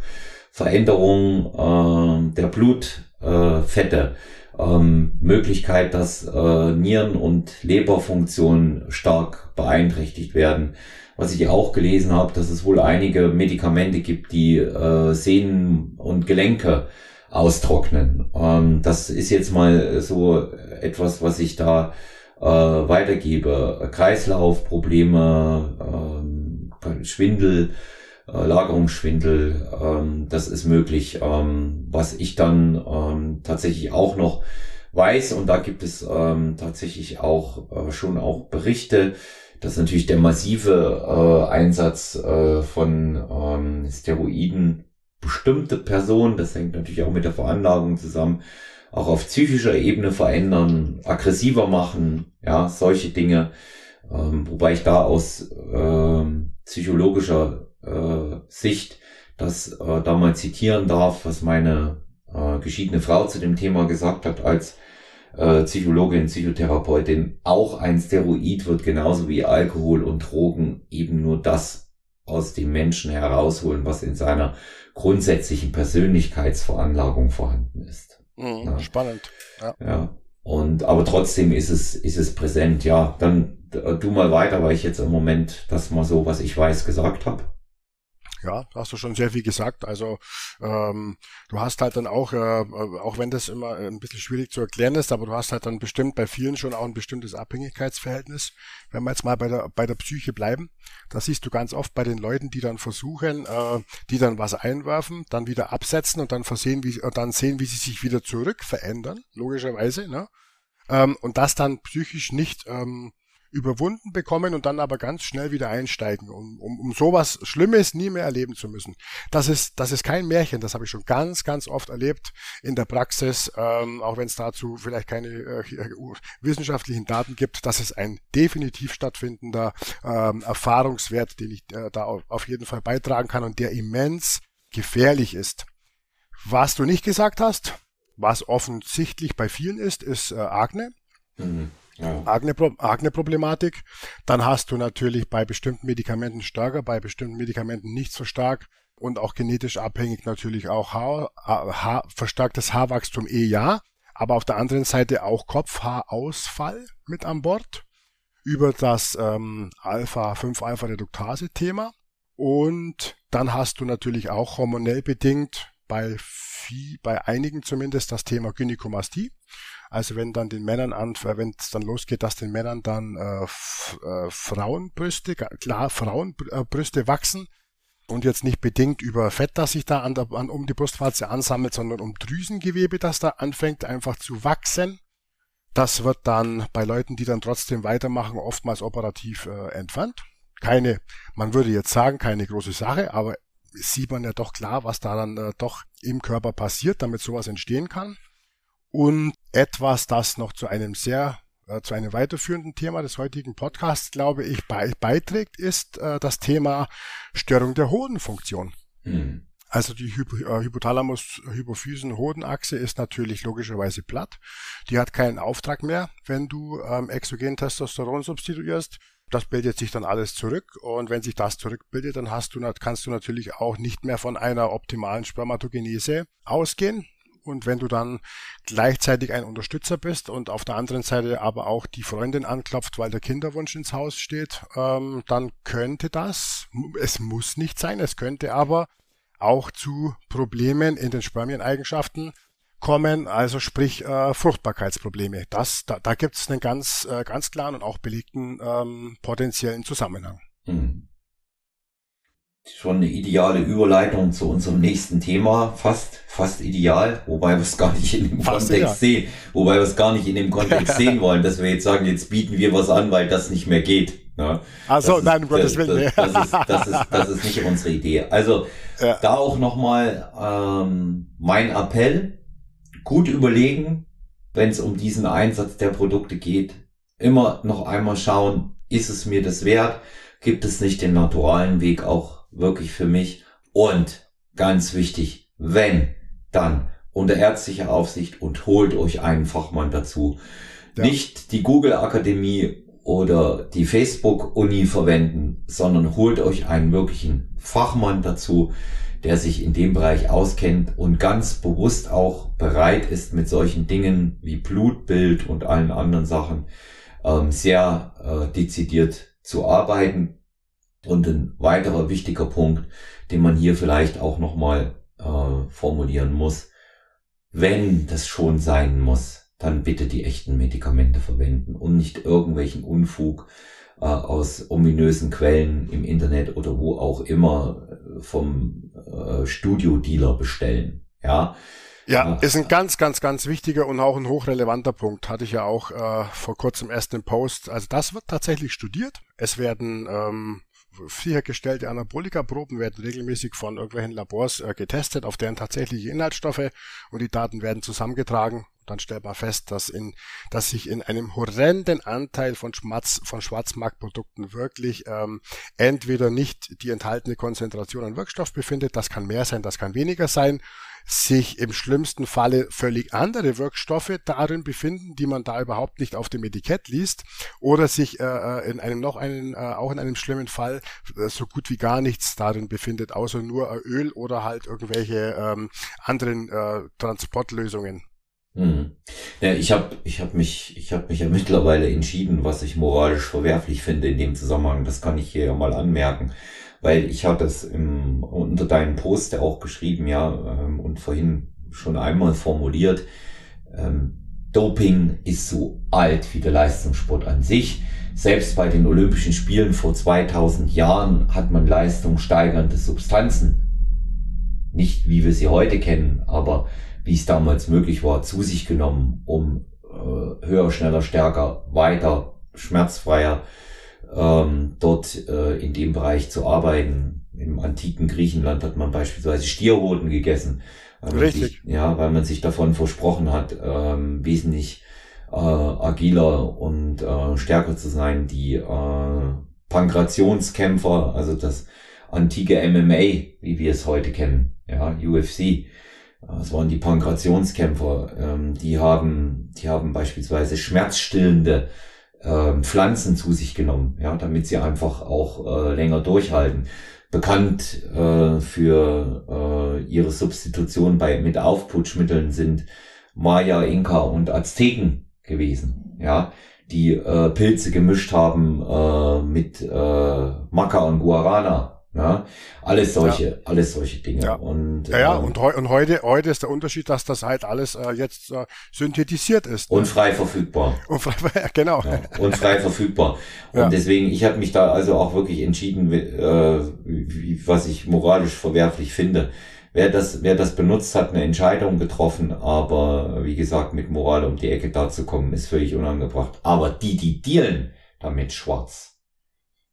Veränderung äh, der Blutfette, ähm, Möglichkeit, dass äh, Nieren- und Leberfunktionen stark beeinträchtigt werden was ich auch gelesen habe, dass es wohl einige Medikamente gibt, die äh, Sehnen und Gelenke austrocknen. Ähm, das ist jetzt mal so etwas, was ich da äh, weitergebe. Kreislaufprobleme, ähm, Schwindel, äh, Lagerungsschwindel, ähm, das ist möglich. Ähm, was ich dann ähm, tatsächlich auch noch weiß, und da gibt es ähm, tatsächlich auch äh, schon auch Berichte, dass natürlich der massive äh, Einsatz äh, von ähm, Steroiden bestimmte Personen, das hängt natürlich auch mit der Veranlagung zusammen, auch auf psychischer Ebene verändern, aggressiver machen, ja, solche Dinge. Ähm, wobei ich da aus äh, psychologischer äh, Sicht das äh, da mal zitieren darf, was meine äh, geschiedene Frau zu dem Thema gesagt hat, als äh, Psychologin, Psychotherapeutin, auch ein Steroid wird genauso wie Alkohol und Drogen eben nur das aus dem Menschen herausholen, was in seiner grundsätzlichen Persönlichkeitsveranlagung vorhanden ist. Mhm, ja. Spannend. Ja. ja. Und aber trotzdem ist es ist es präsent. Ja, dann du mal weiter, weil ich jetzt im Moment das mal so, was ich weiß, gesagt habe. Ja, hast du schon sehr viel gesagt. Also ähm, du hast halt dann auch, äh, auch wenn das immer ein bisschen schwierig zu erklären ist, aber du hast halt dann bestimmt bei vielen schon auch ein bestimmtes Abhängigkeitsverhältnis. Wenn wir jetzt mal bei der bei der Psyche bleiben, das siehst du ganz oft bei den Leuten, die dann versuchen, äh, die dann was einwerfen, dann wieder absetzen und dann versehen, wie und dann sehen, wie sie sich wieder zurück verändern, logischerweise, ne? Ähm, und das dann psychisch nicht ähm, überwunden bekommen und dann aber ganz schnell wieder einsteigen, um, um, um sowas Schlimmes nie mehr erleben zu müssen. Das ist, das ist kein Märchen, das habe ich schon ganz, ganz oft erlebt in der Praxis, ähm, auch wenn es dazu vielleicht keine äh, wissenschaftlichen Daten gibt. Das ist ein definitiv stattfindender ähm, Erfahrungswert, den ich äh, da auf, jeden Fall beitragen kann und der immens gefährlich ist. Was du nicht gesagt hast, was offensichtlich bei vielen ist, ist äh, Akne. Mhm. Ja. Akne-Problematik. Dann hast du natürlich bei bestimmten Medikamenten stärker, bei bestimmten Medikamenten nicht so stark und auch genetisch abhängig natürlich auch Haar, Haar, verstärktes Haarwachstum eh ja, aber auf der anderen Seite auch Kopfhaarausfall mit an Bord über das ähm, Alpha-5-Alpha-Reduktase-Thema. Und dann hast du natürlich auch hormonell bedingt bei, viel, bei einigen zumindest das Thema Gynäkomastie. Also wenn dann den Männern an, wenn es dann losgeht, dass den Männern dann äh, äh, Frauenbrüste, klar Frauenbrüste wachsen und jetzt nicht bedingt über Fett, das sich da an der, an, um die Brustwarze ansammelt, sondern um Drüsengewebe, das da anfängt einfach zu wachsen. Das wird dann bei Leuten, die dann trotzdem weitermachen, oftmals operativ äh, entfernt. Keine, man würde jetzt sagen, keine große Sache, aber sieht man ja doch klar, was da dann äh, doch im Körper passiert, damit sowas entstehen kann. Und etwas, das noch zu einem sehr, äh, zu einem weiterführenden Thema des heutigen Podcasts, glaube ich, bei, beiträgt, ist äh, das Thema Störung der Hodenfunktion. Mhm. Also die Hypo, äh, Hypothalamus-Hypophysen-Hodenachse ist natürlich logischerweise platt. Die hat keinen Auftrag mehr, wenn du ähm, exogen Testosteron substituierst. Das bildet sich dann alles zurück und wenn sich das zurückbildet, dann hast du, kannst du natürlich auch nicht mehr von einer optimalen Spermatogenese ausgehen. Und wenn du dann gleichzeitig ein Unterstützer bist und auf der anderen Seite aber auch die Freundin anklopft, weil der Kinderwunsch ins Haus steht, ähm, dann könnte das, es muss nicht sein, es könnte aber auch zu Problemen in den Spermieneigenschaften kommen, also sprich äh, Fruchtbarkeitsprobleme. Das, da, da gibt es einen ganz, äh, ganz klaren und auch belegten ähm, potenziellen Zusammenhang. Hm. Schon eine ideale Überleitung zu unserem nächsten Thema, fast, fast ideal, wobei wir es gar nicht in dem fast Kontext ideal. sehen, wobei wir es gar nicht in dem Kontext sehen wollen, dass wir jetzt sagen, jetzt bieten wir was an, weil das nicht mehr geht. Ja, also nein, um Gottes Willen. Das, das, ist, das, ist, das ist nicht unsere Idee. Also ja. da auch nochmal ähm, mein Appell, gut überlegen, wenn es um diesen Einsatz der Produkte geht, immer noch einmal schauen, ist es mir das wert? Gibt es nicht den naturalen Weg auch wirklich für mich? Und ganz wichtig, wenn, dann unter ärztlicher Aufsicht und holt euch einen Fachmann dazu. Ja. Nicht die Google Akademie oder die Facebook-Uni verwenden, sondern holt euch einen wirklichen Fachmann dazu, der sich in dem Bereich auskennt und ganz bewusst auch bereit ist, mit solchen Dingen wie Blutbild und allen anderen Sachen ähm, sehr äh, dezidiert zu arbeiten. Und ein weiterer wichtiger Punkt, den man hier vielleicht auch nochmal äh, formulieren muss, wenn das schon sein muss, dann bitte die echten Medikamente verwenden und nicht irgendwelchen Unfug äh, aus ominösen Quellen im Internet oder wo auch immer äh, vom äh, Studio-Dealer bestellen. Ja. Ja, ist ein ganz, ganz, ganz wichtiger und auch ein hochrelevanter Punkt. Hatte ich ja auch äh, vor kurzem erst im Post. Also das wird tatsächlich studiert. Es werden ähm, sichergestellte Anabolika-Proben werden regelmäßig von irgendwelchen Labors äh, getestet auf deren tatsächliche Inhaltsstoffe und die Daten werden zusammengetragen. Dann stellt man fest, dass, in, dass sich in einem horrenden Anteil von, Schmatz, von Schwarzmarktprodukten wirklich ähm, entweder nicht die enthaltene Konzentration an Wirkstoff befindet, das kann mehr sein, das kann weniger sein, sich im schlimmsten Falle völlig andere Wirkstoffe darin befinden, die man da überhaupt nicht auf dem Etikett liest, oder sich äh, äh in einem noch einen, äh, auch in einem schlimmen Fall äh, so gut wie gar nichts darin befindet, außer nur Öl oder halt irgendwelche ähm, anderen äh, Transportlösungen. Hm. Ja, ich habe ich hab mich, ich hab mich ja mittlerweile entschieden, was ich moralisch verwerflich finde in dem Zusammenhang. Das kann ich hier ja mal anmerken, weil ich habe das im, unter deinem Post auch geschrieben, ja, ähm, und vorhin schon einmal formuliert. Ähm, Doping ist so alt wie der Leistungssport an sich. Selbst bei den Olympischen Spielen vor 2000 Jahren hat man leistungssteigernde Substanzen. Nicht wie wir sie heute kennen, aber wie es damals möglich war, zu sich genommen, um äh, höher, schneller, stärker, weiter, schmerzfreier ähm, dort äh, in dem Bereich zu arbeiten. Im antiken Griechenland hat man beispielsweise Stierhoden gegessen. Richtig. Sich, ja, weil man sich davon versprochen hat, ähm, wesentlich äh, agiler und äh, stärker zu sein. Die äh, Pankrationskämpfer, also das antike MMA, wie wir es heute kennen, ja, UFC, das waren die Pankrationskämpfer. Ähm, die haben, die haben beispielsweise schmerzstillende ähm, Pflanzen zu sich genommen, ja, damit sie einfach auch äh, länger durchhalten. Bekannt äh, für äh, ihre Substitution bei mit Aufputschmitteln sind Maya, Inka und Azteken gewesen, ja, die äh, Pilze gemischt haben äh, mit äh, Maca und Guarana, Ja, alles solche, ja. alles solche Dinge. Ja. Und, ja, ja, äh, und, heu und heute, heute ist der Unterschied, dass das halt alles äh, jetzt äh, synthetisiert ist. Ne? Und frei verfügbar. Und frei, genau. Ja, und frei verfügbar. Und deswegen, ich habe mich da also auch wirklich entschieden, äh, wie, was ich moralisch verwerflich finde. Wer das, wer das benutzt, hat eine Entscheidung getroffen, aber wie gesagt, mit Moral um die Ecke da zu kommen, ist völlig unangebracht. Aber die, die dealen damit schwarz,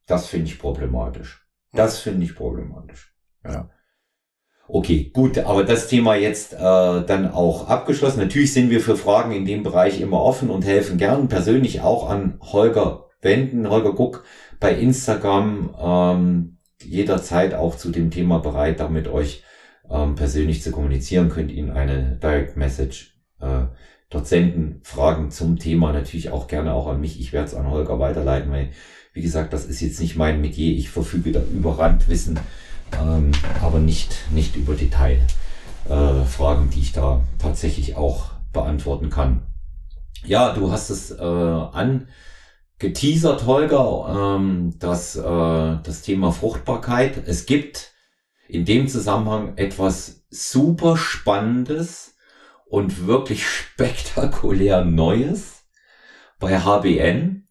das finde ich problematisch. Das finde ich problematisch. Ja. Okay, gut, aber das Thema jetzt äh, dann auch abgeschlossen. Natürlich sind wir für Fragen in dem Bereich immer offen und helfen gern. Persönlich auch an Holger Wenden, Holger Guck bei Instagram ähm, jederzeit auch zu dem Thema bereit, da mit euch ähm, persönlich zu kommunizieren. Könnt Ihnen eine Direct Message äh, dort senden. Fragen zum Thema natürlich auch gerne auch an mich. Ich werde es an Holger weiterleiten, weil wie gesagt, das ist jetzt nicht mein Metier. Ich verfüge da über Randwissen, ähm, aber nicht, nicht über Detailfragen, äh, die ich da tatsächlich auch beantworten kann. Ja, du hast es äh, angeteasert, Holger, ähm, das, äh, das Thema Fruchtbarkeit. Es gibt in dem Zusammenhang etwas super Spannendes und wirklich spektakulär Neues bei HBN.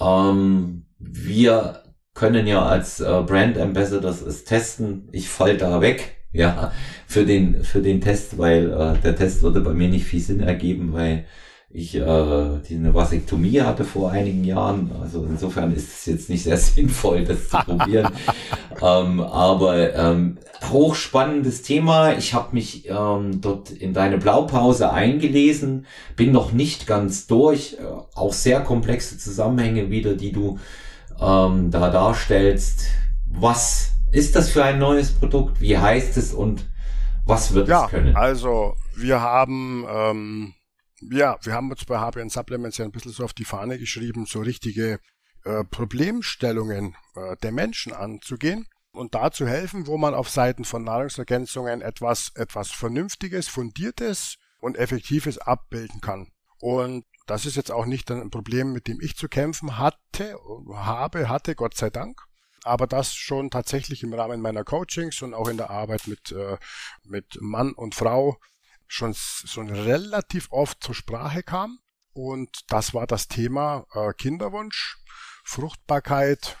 Ähm, wir können ja als äh, Brand Ambassadors es testen. Ich fall da weg, ja, für den, für den Test, weil äh, der Test würde bei mir nicht viel Sinn ergeben, weil ich äh, eine Vasektomie hatte vor einigen Jahren. Also insofern ist es jetzt nicht sehr sinnvoll, das zu probieren. ähm, aber ähm, hochspannendes Thema. Ich habe mich ähm, dort in deine Blaupause eingelesen, bin noch nicht ganz durch. Äh, auch sehr komplexe Zusammenhänge wieder, die du ähm, da darstellst. Was ist das für ein neues Produkt? Wie heißt es und was wird ja, es können? Also wir haben ähm, ja, wir haben uns bei HBN Supplements ja ein bisschen so auf die Fahne geschrieben, so richtige äh, Problemstellungen äh, der Menschen anzugehen und da zu helfen, wo man auf Seiten von Nahrungsergänzungen etwas, etwas Vernünftiges, Fundiertes und Effektives abbilden kann. Und das ist jetzt auch nicht ein Problem, mit dem ich zu kämpfen hatte, habe, hatte, Gott sei Dank. Aber das schon tatsächlich im Rahmen meiner Coachings und auch in der Arbeit mit, äh, mit Mann und Frau schon, schon relativ oft zur Sprache kam. Und das war das Thema äh, Kinderwunsch, Fruchtbarkeit,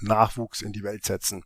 Nachwuchs in die Welt setzen.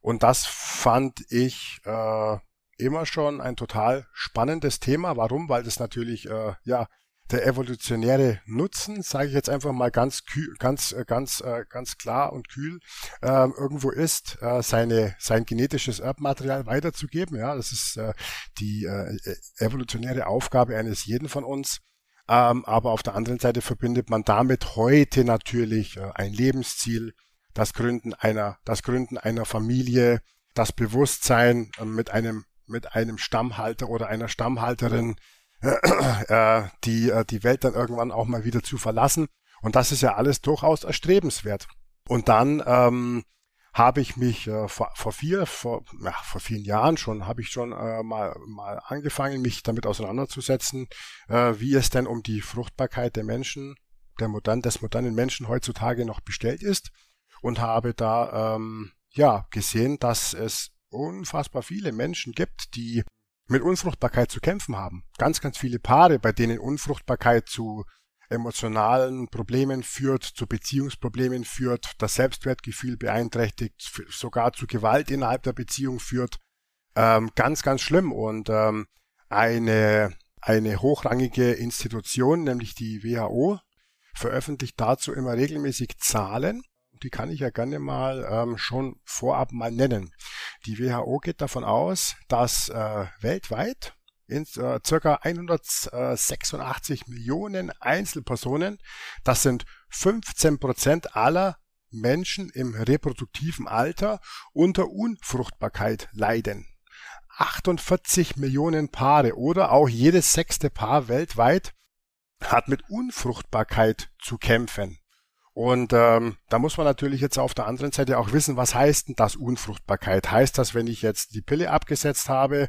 Und das fand ich äh, immer schon ein total spannendes Thema. Warum? Weil das natürlich äh, ja der evolutionäre Nutzen, sage ich jetzt einfach mal ganz kühl, ganz äh, ganz äh, ganz klar und kühl, äh, irgendwo ist, äh, seine sein genetisches Erbmaterial weiterzugeben. Ja, das ist äh, die äh, evolutionäre Aufgabe eines jeden von uns. Ähm, aber auf der anderen Seite verbindet man damit heute natürlich ein Lebensziel, das Gründen einer, das Gründen einer Familie, das Bewusstsein mit einem mit einem Stammhalter oder einer Stammhalterin äh, die, äh, die Welt dann irgendwann auch mal wieder zu verlassen. Und das ist ja alles durchaus erstrebenswert. Und dann ähm, habe ich mich äh, vor, vor vier, vor, ja, vor vielen Jahren schon, habe ich schon äh, mal, mal angefangen, mich damit auseinanderzusetzen, äh, wie es denn um die Fruchtbarkeit der Menschen, der modern, des modernen Menschen heutzutage noch bestellt ist. Und habe da ähm, ja gesehen, dass es unfassbar viele Menschen gibt, die mit Unfruchtbarkeit zu kämpfen haben. Ganz, ganz viele Paare, bei denen Unfruchtbarkeit zu emotionalen Problemen führt, zu Beziehungsproblemen führt, das Selbstwertgefühl beeinträchtigt, sogar zu Gewalt innerhalb der Beziehung führt. Ähm, ganz, ganz schlimm. Und ähm, eine, eine hochrangige Institution, nämlich die WHO, veröffentlicht dazu immer regelmäßig Zahlen, die kann ich ja gerne mal ähm, schon vorab mal nennen. Die WHO geht davon aus, dass äh, weltweit in äh, circa 186 Millionen Einzelpersonen, das sind 15 Prozent aller Menschen im reproduktiven Alter unter Unfruchtbarkeit leiden. 48 Millionen Paare oder auch jedes sechste Paar weltweit hat mit Unfruchtbarkeit zu kämpfen. Und ähm, da muss man natürlich jetzt auf der anderen Seite auch wissen, was heißt denn das Unfruchtbarkeit? Heißt das, wenn ich jetzt die Pille abgesetzt habe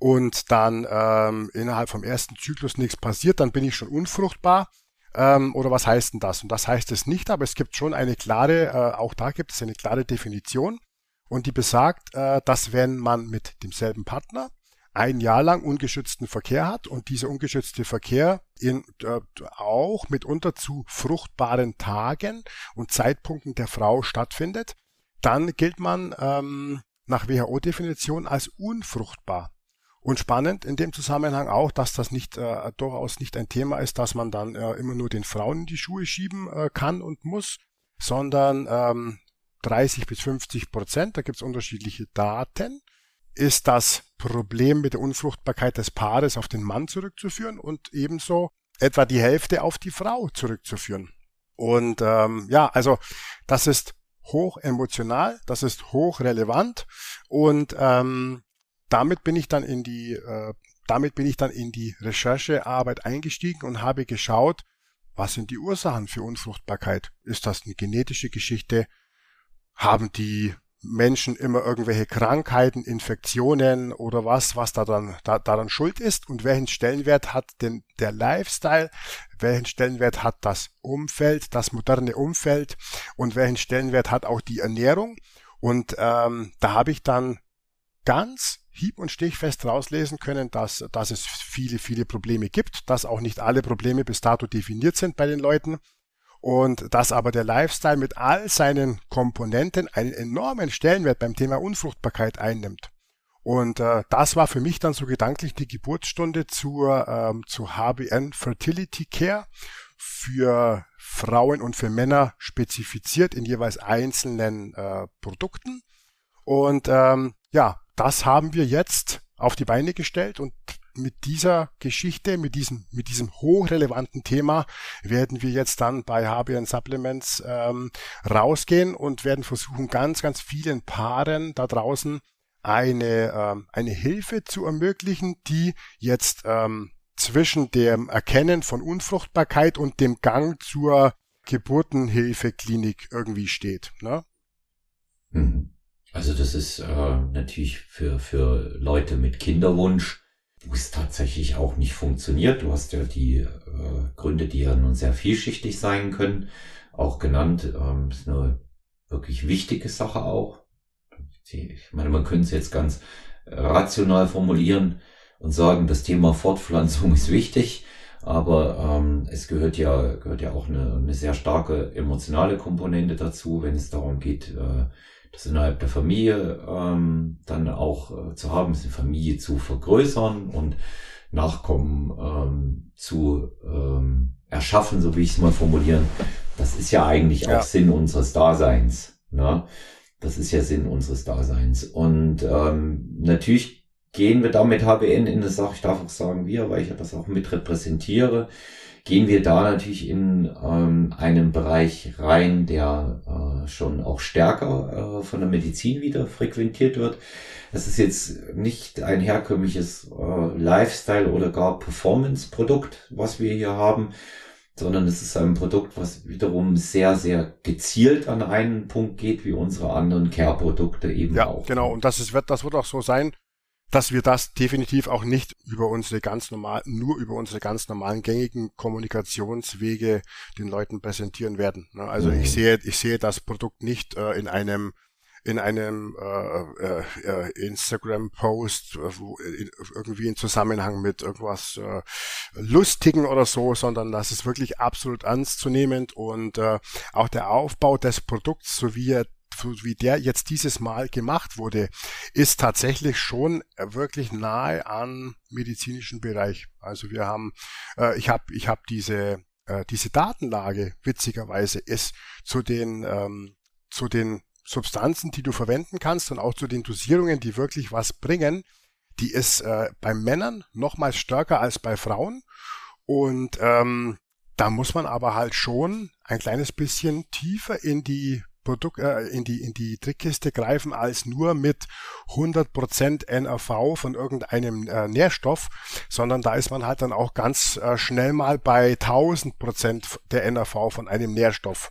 und dann ähm, innerhalb vom ersten Zyklus nichts passiert, dann bin ich schon unfruchtbar? Ähm, oder was heißt denn das? Und das heißt es nicht, aber es gibt schon eine klare, äh, auch da gibt es eine klare Definition. und die besagt, äh, dass wenn man mit demselben Partner ein Jahr lang ungeschützten Verkehr hat und dieser ungeschützte Verkehr in, äh, auch mitunter zu fruchtbaren Tagen und Zeitpunkten der Frau stattfindet, dann gilt man ähm, nach WHO-Definition als unfruchtbar. Und spannend in dem Zusammenhang auch, dass das nicht äh, durchaus nicht ein Thema ist, dass man dann äh, immer nur den Frauen in die Schuhe schieben äh, kann und muss, sondern ähm, 30 bis 50 Prozent, da gibt es unterschiedliche Daten, ist das Problem mit der Unfruchtbarkeit des Paares auf den Mann zurückzuführen und ebenso etwa die Hälfte auf die Frau zurückzuführen. Und ähm, ja, also das ist hoch emotional, das ist hoch relevant und ähm, damit bin ich dann in die äh, damit bin ich dann in die Recherchearbeit eingestiegen und habe geschaut, was sind die Ursachen für Unfruchtbarkeit? Ist das eine genetische Geschichte? Haben die Menschen immer irgendwelche Krankheiten, Infektionen oder was, was da dann, da, daran schuld ist und welchen Stellenwert hat denn der Lifestyle, welchen Stellenwert hat das Umfeld, das moderne Umfeld und welchen Stellenwert hat auch die Ernährung. Und ähm, da habe ich dann ganz hieb- und stichfest rauslesen können, dass, dass es viele, viele Probleme gibt, dass auch nicht alle Probleme bis dato definiert sind bei den Leuten und dass aber der Lifestyle mit all seinen Komponenten einen enormen Stellenwert beim Thema Unfruchtbarkeit einnimmt. Und äh, das war für mich dann so gedanklich die Geburtsstunde zur, ähm, zu HBN Fertility Care für Frauen und für Männer spezifiziert in jeweils einzelnen äh, Produkten. Und ähm, ja, das haben wir jetzt auf die Beine gestellt und mit dieser Geschichte, mit diesem, mit diesem hochrelevanten Thema werden wir jetzt dann bei HBN Supplements ähm, rausgehen und werden versuchen, ganz, ganz vielen Paaren da draußen eine, ähm, eine Hilfe zu ermöglichen, die jetzt ähm, zwischen dem Erkennen von Unfruchtbarkeit und dem Gang zur Geburtenhilfeklinik irgendwie steht. Ne? Mhm. Also das ist äh, natürlich für, für Leute mit Kinderwunsch wo es tatsächlich auch nicht funktioniert. Du hast ja die äh, Gründe, die ja nun sehr vielschichtig sein können, auch genannt. Ähm, ist eine wirklich wichtige Sache auch. Ich meine, man könnte es jetzt ganz rational formulieren und sagen, das Thema Fortpflanzung ist wichtig, aber ähm, es gehört ja gehört ja auch eine, eine sehr starke emotionale Komponente dazu, wenn es darum geht, äh, das innerhalb der Familie ähm, dann auch äh, zu haben, ist die Familie zu vergrößern und Nachkommen ähm, zu ähm, erschaffen, so wie ich es mal formulieren. Das ist ja eigentlich ja. auch Sinn unseres Daseins. Ne? Das ist ja Sinn unseres Daseins. Und ähm, natürlich gehen wir da mit HBN in das Sache, ich darf auch sagen wir, weil ich ja das auch mit repräsentiere, gehen wir da natürlich in ähm, einen Bereich rein, der äh, schon auch stärker äh, von der Medizin wieder frequentiert wird. Es ist jetzt nicht ein herkömmliches äh, Lifestyle oder gar Performance-Produkt, was wir hier haben, sondern es ist ein Produkt, was wiederum sehr, sehr gezielt an einen Punkt geht, wie unsere anderen Care-Produkte eben ja, auch. Ja, genau. Und das ist, wird, das wird auch so sein dass wir das definitiv auch nicht über unsere ganz normal, nur über unsere ganz normalen gängigen Kommunikationswege den Leuten präsentieren werden. Ne? Also mhm. ich sehe, ich sehe das Produkt nicht äh, in einem in einem äh, äh, äh Instagram-Post, äh, irgendwie in Zusammenhang mit irgendwas äh, Lustigen oder so, sondern das ist wirklich absolut ernstzunehmend und äh, auch der Aufbau des Produkts, so wie er wie der jetzt dieses Mal gemacht wurde, ist tatsächlich schon wirklich nahe an medizinischen Bereich. Also wir haben, äh, ich habe, ich habe diese äh, diese Datenlage witzigerweise ist zu den ähm, zu den Substanzen, die du verwenden kannst und auch zu den Dosierungen, die wirklich was bringen, die ist äh, bei Männern nochmals stärker als bei Frauen und ähm, da muss man aber halt schon ein kleines bisschen tiefer in die Produkt, äh, in die, in die Trickkiste greifen als nur mit 100% NRV von irgendeinem äh, Nährstoff, sondern da ist man halt dann auch ganz äh, schnell mal bei 1000% der NRV von einem Nährstoff.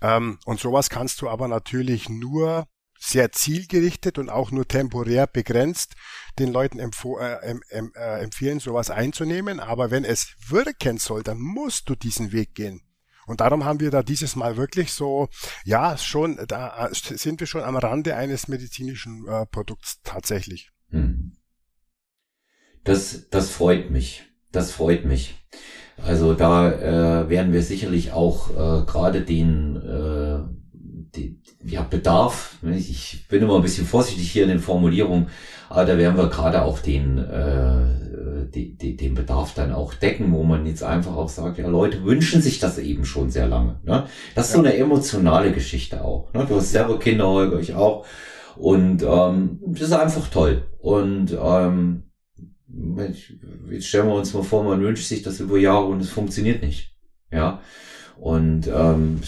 Ähm, und sowas kannst du aber natürlich nur sehr zielgerichtet und auch nur temporär begrenzt den Leuten äh, äh, empfehlen, sowas einzunehmen. Aber wenn es wirken soll, dann musst du diesen Weg gehen. Und darum haben wir da dieses Mal wirklich so, ja, schon, da äh, sind wir schon am Rande eines medizinischen äh, Produkts tatsächlich. Hm. Das, das freut mich. Das freut mich. Also da äh, werden wir sicherlich auch äh, gerade den, äh, die, ja, Bedarf, ich bin immer ein bisschen vorsichtig hier in den Formulierungen, aber da werden wir gerade auch den, äh, die, die, den Bedarf dann auch decken, wo man jetzt einfach auch sagt, ja, Leute wünschen sich das eben schon sehr lange. Ne? Das ist ja. so eine emotionale Geschichte auch. Ne? Du hast selber Kinder, Holger, ich auch. Und ähm, das ist einfach toll. Und ähm, jetzt stellen wir uns mal vor, man wünscht sich das über Jahre und es funktioniert nicht. Ja. Und ähm,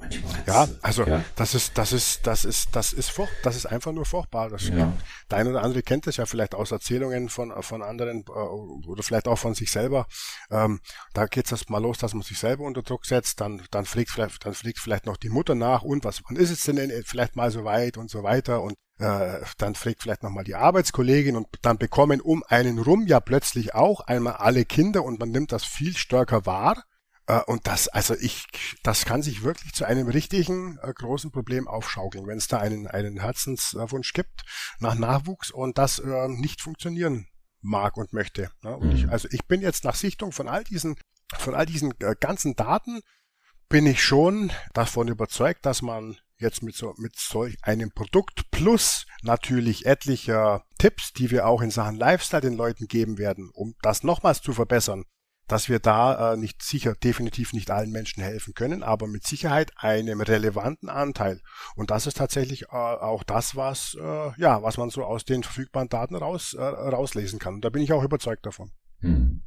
manchmal. Ja, also ja. das ist, das ist, das ist, das ist furcht, das ist einfach nur furchtbar. Das ja. Der eine oder andere kennt das ja vielleicht aus Erzählungen von, von anderen äh, oder vielleicht auch von sich selber. Ähm, da geht es erst mal los, dass man sich selber unter Druck setzt, dann, dann fliegt vielleicht, dann fliegt vielleicht noch die Mutter nach und was, wann ist es denn vielleicht mal so weit und so weiter und äh, dann fragt vielleicht nochmal die Arbeitskollegin und dann bekommen um einen rum ja plötzlich auch einmal alle Kinder und man nimmt das viel stärker wahr. Äh, und das, also ich, das kann sich wirklich zu einem richtigen äh, großen Problem aufschaukeln, wenn es da einen, einen Herzenswunsch gibt nach Nachwuchs und das äh, nicht funktionieren mag und möchte. Ne? Und ich, mhm. also ich bin jetzt nach Sichtung von all diesen, von all diesen äh, ganzen Daten bin ich schon davon überzeugt, dass man jetzt mit so mit solch einem Produkt plus natürlich etlicher Tipps, die wir auch in Sachen Lifestyle den Leuten geben werden, um das nochmals zu verbessern, dass wir da äh, nicht sicher definitiv nicht allen Menschen helfen können, aber mit Sicherheit einem relevanten Anteil. Und das ist tatsächlich äh, auch das, was äh, ja, was man so aus den verfügbaren Daten raus äh, rauslesen kann. Und da bin ich auch überzeugt davon. Hm.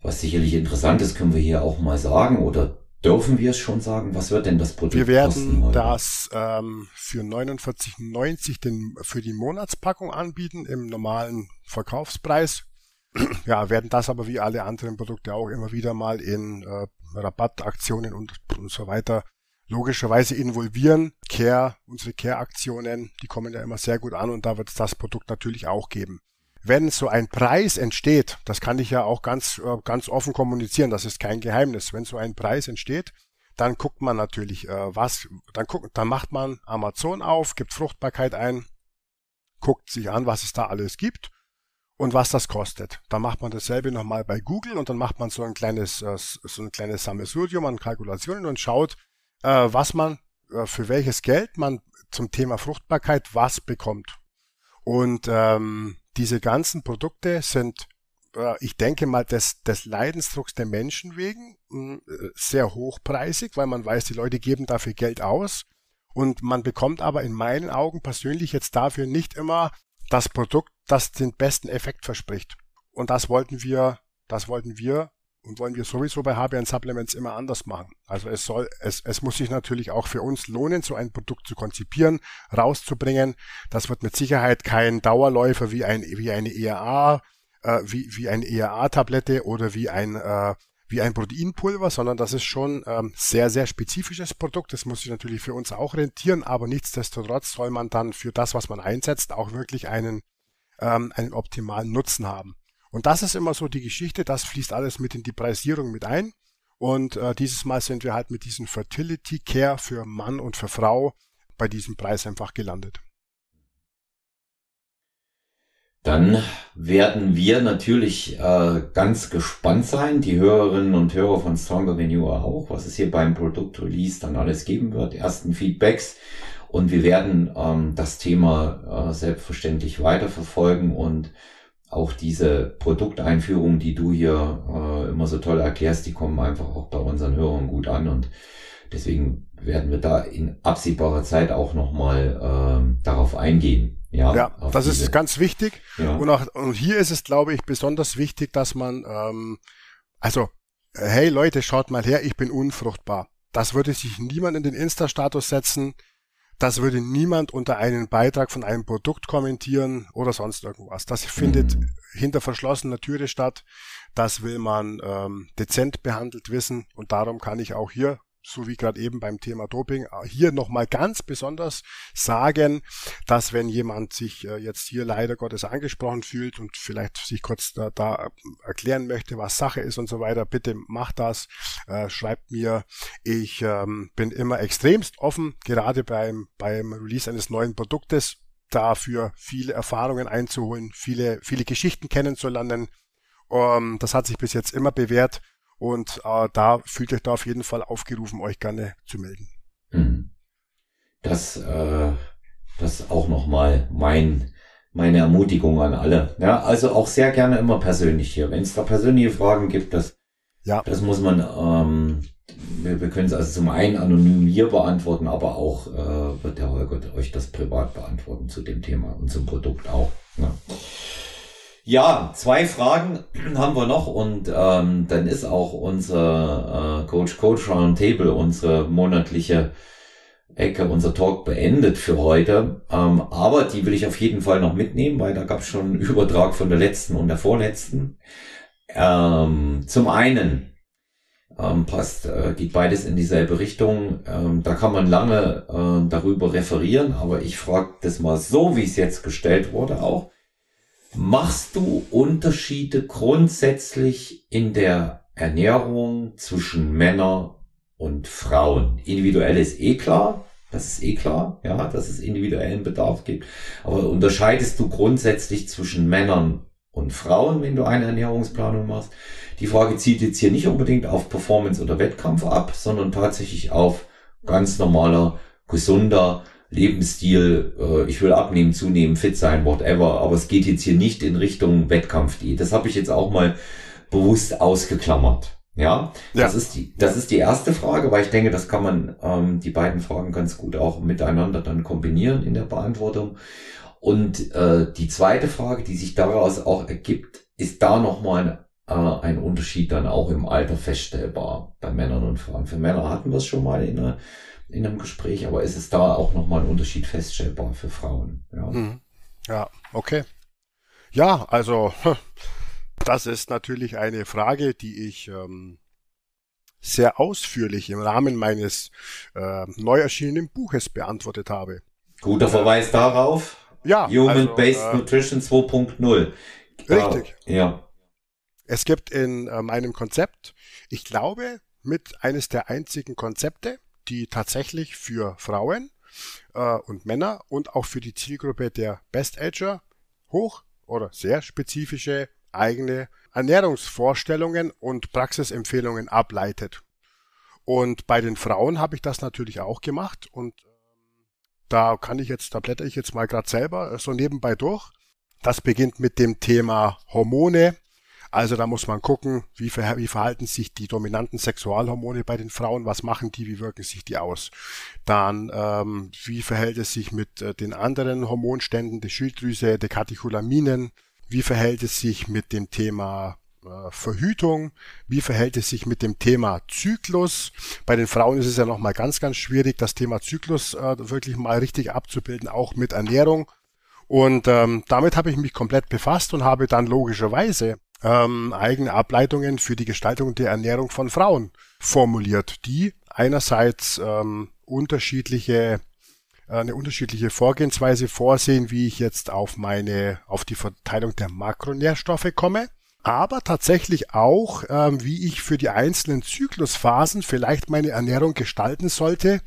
Was sicherlich interessant ist, können wir hier auch mal sagen oder Dürfen wir es schon sagen? Was wird denn das Produkt Wir werden das ähm, für 49,90 den für die Monatspackung anbieten im normalen Verkaufspreis. ja, werden das aber wie alle anderen Produkte auch immer wieder mal in äh, Rabattaktionen und, und so weiter logischerweise involvieren. Care, unsere Care-Aktionen, die kommen ja immer sehr gut an und da wird es das Produkt natürlich auch geben wenn so ein Preis entsteht, das kann ich ja auch ganz, äh, ganz offen kommunizieren, das ist kein Geheimnis. Wenn so ein Preis entsteht, dann guckt man natürlich, äh, was, dann guckt, dann macht man Amazon auf, gibt Fruchtbarkeit ein, guckt sich an, was es da alles gibt und was das kostet. Dann macht man dasselbe nochmal bei Google und dann macht man so ein kleines, äh, so ein kleines Sammelsurium an Kalkulationen und schaut, was man, für welches Geld man zum Thema Fruchtbarkeit was bekommt. Und ähm, diese ganzen Produkte sind, äh, ich denke mal, des, des Leidensdrucks der Menschen wegen mh, hm, sehr hochpreisig, weil man weiß, die Leute geben dafür Geld aus. Und man bekommt aber in meinen Augen persönlich jetzt dafür nicht immer das Produkt, das den besten Effekt verspricht. Und das wollten wir, das wollten wir und wollen wir sowieso bei HBN Supplements immer anders machen. Also es soll, es, es muss sich natürlich auch für uns lohnen, so ein Produkt zu konzipieren, rauszubringen. Das wird mit Sicherheit kein Dauerläufer wie ein, wie eine ERA, äh, wie, wie eine ERA-Tablette oder wie ein, äh, wie ein Proteinpulver, sondern das ist schon ähm, sehr, sehr spezifisches Produkt. Das muss sich natürlich für uns auch rentieren, aber nichtsdestotrotz soll man dann für das, was man einsetzt, auch wirklich einen, ähm, einen optimalen Nutzen haben. Und das ist immer so die Geschichte, das fließt alles mit in die Preisierung mit ein. Und äh, dieses Mal sind wir halt mit diesem Fertility Care für Mann und für Frau bei diesem Preis einfach gelandet. Dann werden wir natürlich äh, ganz gespannt sein, die Hörerinnen und Hörer von Stronger Than You auch, was es hier beim Produkt Release dann alles geben wird, ersten Feedbacks. Und wir werden ähm, das Thema äh, selbstverständlich weiterverfolgen und auch diese Produkteinführungen, die du hier äh, immer so toll erklärst, die kommen einfach auch bei unseren Hörern gut an und deswegen werden wir da in absehbarer Zeit auch nochmal äh, darauf eingehen. Ja, ja das diese. ist ganz wichtig. Ja. Und, auch, und hier ist es, glaube ich, besonders wichtig, dass man, ähm, also, hey Leute, schaut mal her, ich bin unfruchtbar. Das würde sich niemand in den Insta-Status setzen. Das würde niemand unter einen Beitrag von einem Produkt kommentieren oder sonst irgendwas. Das findet mhm. hinter verschlossener Türe statt. Das will man ähm, dezent behandelt wissen und darum kann ich auch hier so wie gerade eben beim Thema Doping, äh, hier nochmal ganz besonders sagen, dass wenn jemand sich äh, jetzt hier leider Gottes angesprochen fühlt und vielleicht sich kurz da, da erklären möchte, was Sache ist und so weiter, bitte macht das, äh, schreibt mir. Ich ähm, bin immer extremst offen, gerade beim, beim Release eines neuen Produktes, dafür viele Erfahrungen einzuholen, viele, viele Geschichten kennenzulernen. Ähm, das hat sich bis jetzt immer bewährt und äh, da fühlt euch da auf jeden Fall aufgerufen, euch gerne zu melden. Mhm. Das, äh, das auch nochmal mein, meine Ermutigung an alle. Ja, also auch sehr gerne immer persönlich hier. Wenn es da persönliche Fragen gibt, das, ja. das muss man, ähm, wir, wir können es also zum einen anonym hier beantworten, aber auch äh, wird der Holger euch das privat beantworten zu dem Thema und zum Produkt auch. Ja. Ja, zwei Fragen haben wir noch und ähm, dann ist auch unser äh, Coach Coach Roundtable, unsere monatliche Ecke, unser Talk beendet für heute. Ähm, aber die will ich auf jeden Fall noch mitnehmen, weil da gab es schon einen Übertrag von der letzten und der vorletzten. Ähm, zum einen ähm, passt, äh, geht beides in dieselbe Richtung. Ähm, da kann man lange äh, darüber referieren, aber ich frage das mal so, wie es jetzt gestellt wurde auch. Machst du Unterschiede grundsätzlich in der Ernährung zwischen Männern und Frauen? Individuell ist eh klar, das ist eh klar, ja, dass es individuellen Bedarf gibt. Aber unterscheidest du grundsätzlich zwischen Männern und Frauen, wenn du eine Ernährungsplanung machst? Die Frage zieht jetzt hier nicht unbedingt auf Performance oder Wettkampf ab, sondern tatsächlich auf ganz normaler, gesunder, Lebensstil, äh, ich will abnehmen, zunehmen, fit sein, whatever, aber es geht jetzt hier nicht in Richtung Wettkampfdiät. Das habe ich jetzt auch mal bewusst ausgeklammert. Ja, ja, das ist die, das ist die erste Frage, weil ich denke, das kann man ähm, die beiden Fragen ganz gut auch miteinander dann kombinieren in der Beantwortung. Und äh, die zweite Frage, die sich daraus auch ergibt, ist da nochmal äh, ein Unterschied dann auch im Alter feststellbar bei Männern und Frauen. Für Männer hatten wir es schon mal in einer in einem Gespräch, aber ist es da auch nochmal ein Unterschied feststellbar für Frauen? Ja, mhm. ja okay. Ja, also das ist natürlich eine Frage, die ich ähm, sehr ausführlich im Rahmen meines äh, neu erschienenen Buches beantwortet habe. Guter Verweis darauf. Ja. Human-Based also, äh, Nutrition 2.0. Richtig. Ja. Es gibt in äh, meinem Konzept, ich glaube, mit eines der einzigen Konzepte, die tatsächlich für Frauen äh, und Männer und auch für die Zielgruppe der Best Ager hoch oder sehr spezifische eigene Ernährungsvorstellungen und Praxisempfehlungen ableitet. Und bei den Frauen habe ich das natürlich auch gemacht und ähm, da kann ich jetzt, da blätter ich jetzt mal gerade selber so nebenbei durch. Das beginnt mit dem Thema Hormone, also da muss man gucken, wie, ver wie verhalten sich die dominanten Sexualhormone bei den Frauen, was machen die, wie wirken sich die aus. Dann, ähm, wie verhält es sich mit äh, den anderen Hormonständen der Schilddrüse, der Katecholaminen, wie verhält es sich mit dem Thema äh, Verhütung, wie verhält es sich mit dem Thema Zyklus. Bei den Frauen ist es ja nochmal ganz, ganz schwierig, das Thema Zyklus äh, wirklich mal richtig abzubilden, auch mit Ernährung. Und ähm, damit habe ich mich komplett befasst und habe dann logischerweise ähm, eigene Ableitungen für die Gestaltung der Ernährung von Frauen formuliert, die einerseits ähm, unterschiedliche äh, eine unterschiedliche Vorgehensweise vorsehen, wie ich jetzt auf meine auf die Verteilung der Makronährstoffe komme, aber tatsächlich auch, ähm, wie ich für die einzelnen Zyklusphasen vielleicht meine Ernährung gestalten sollte,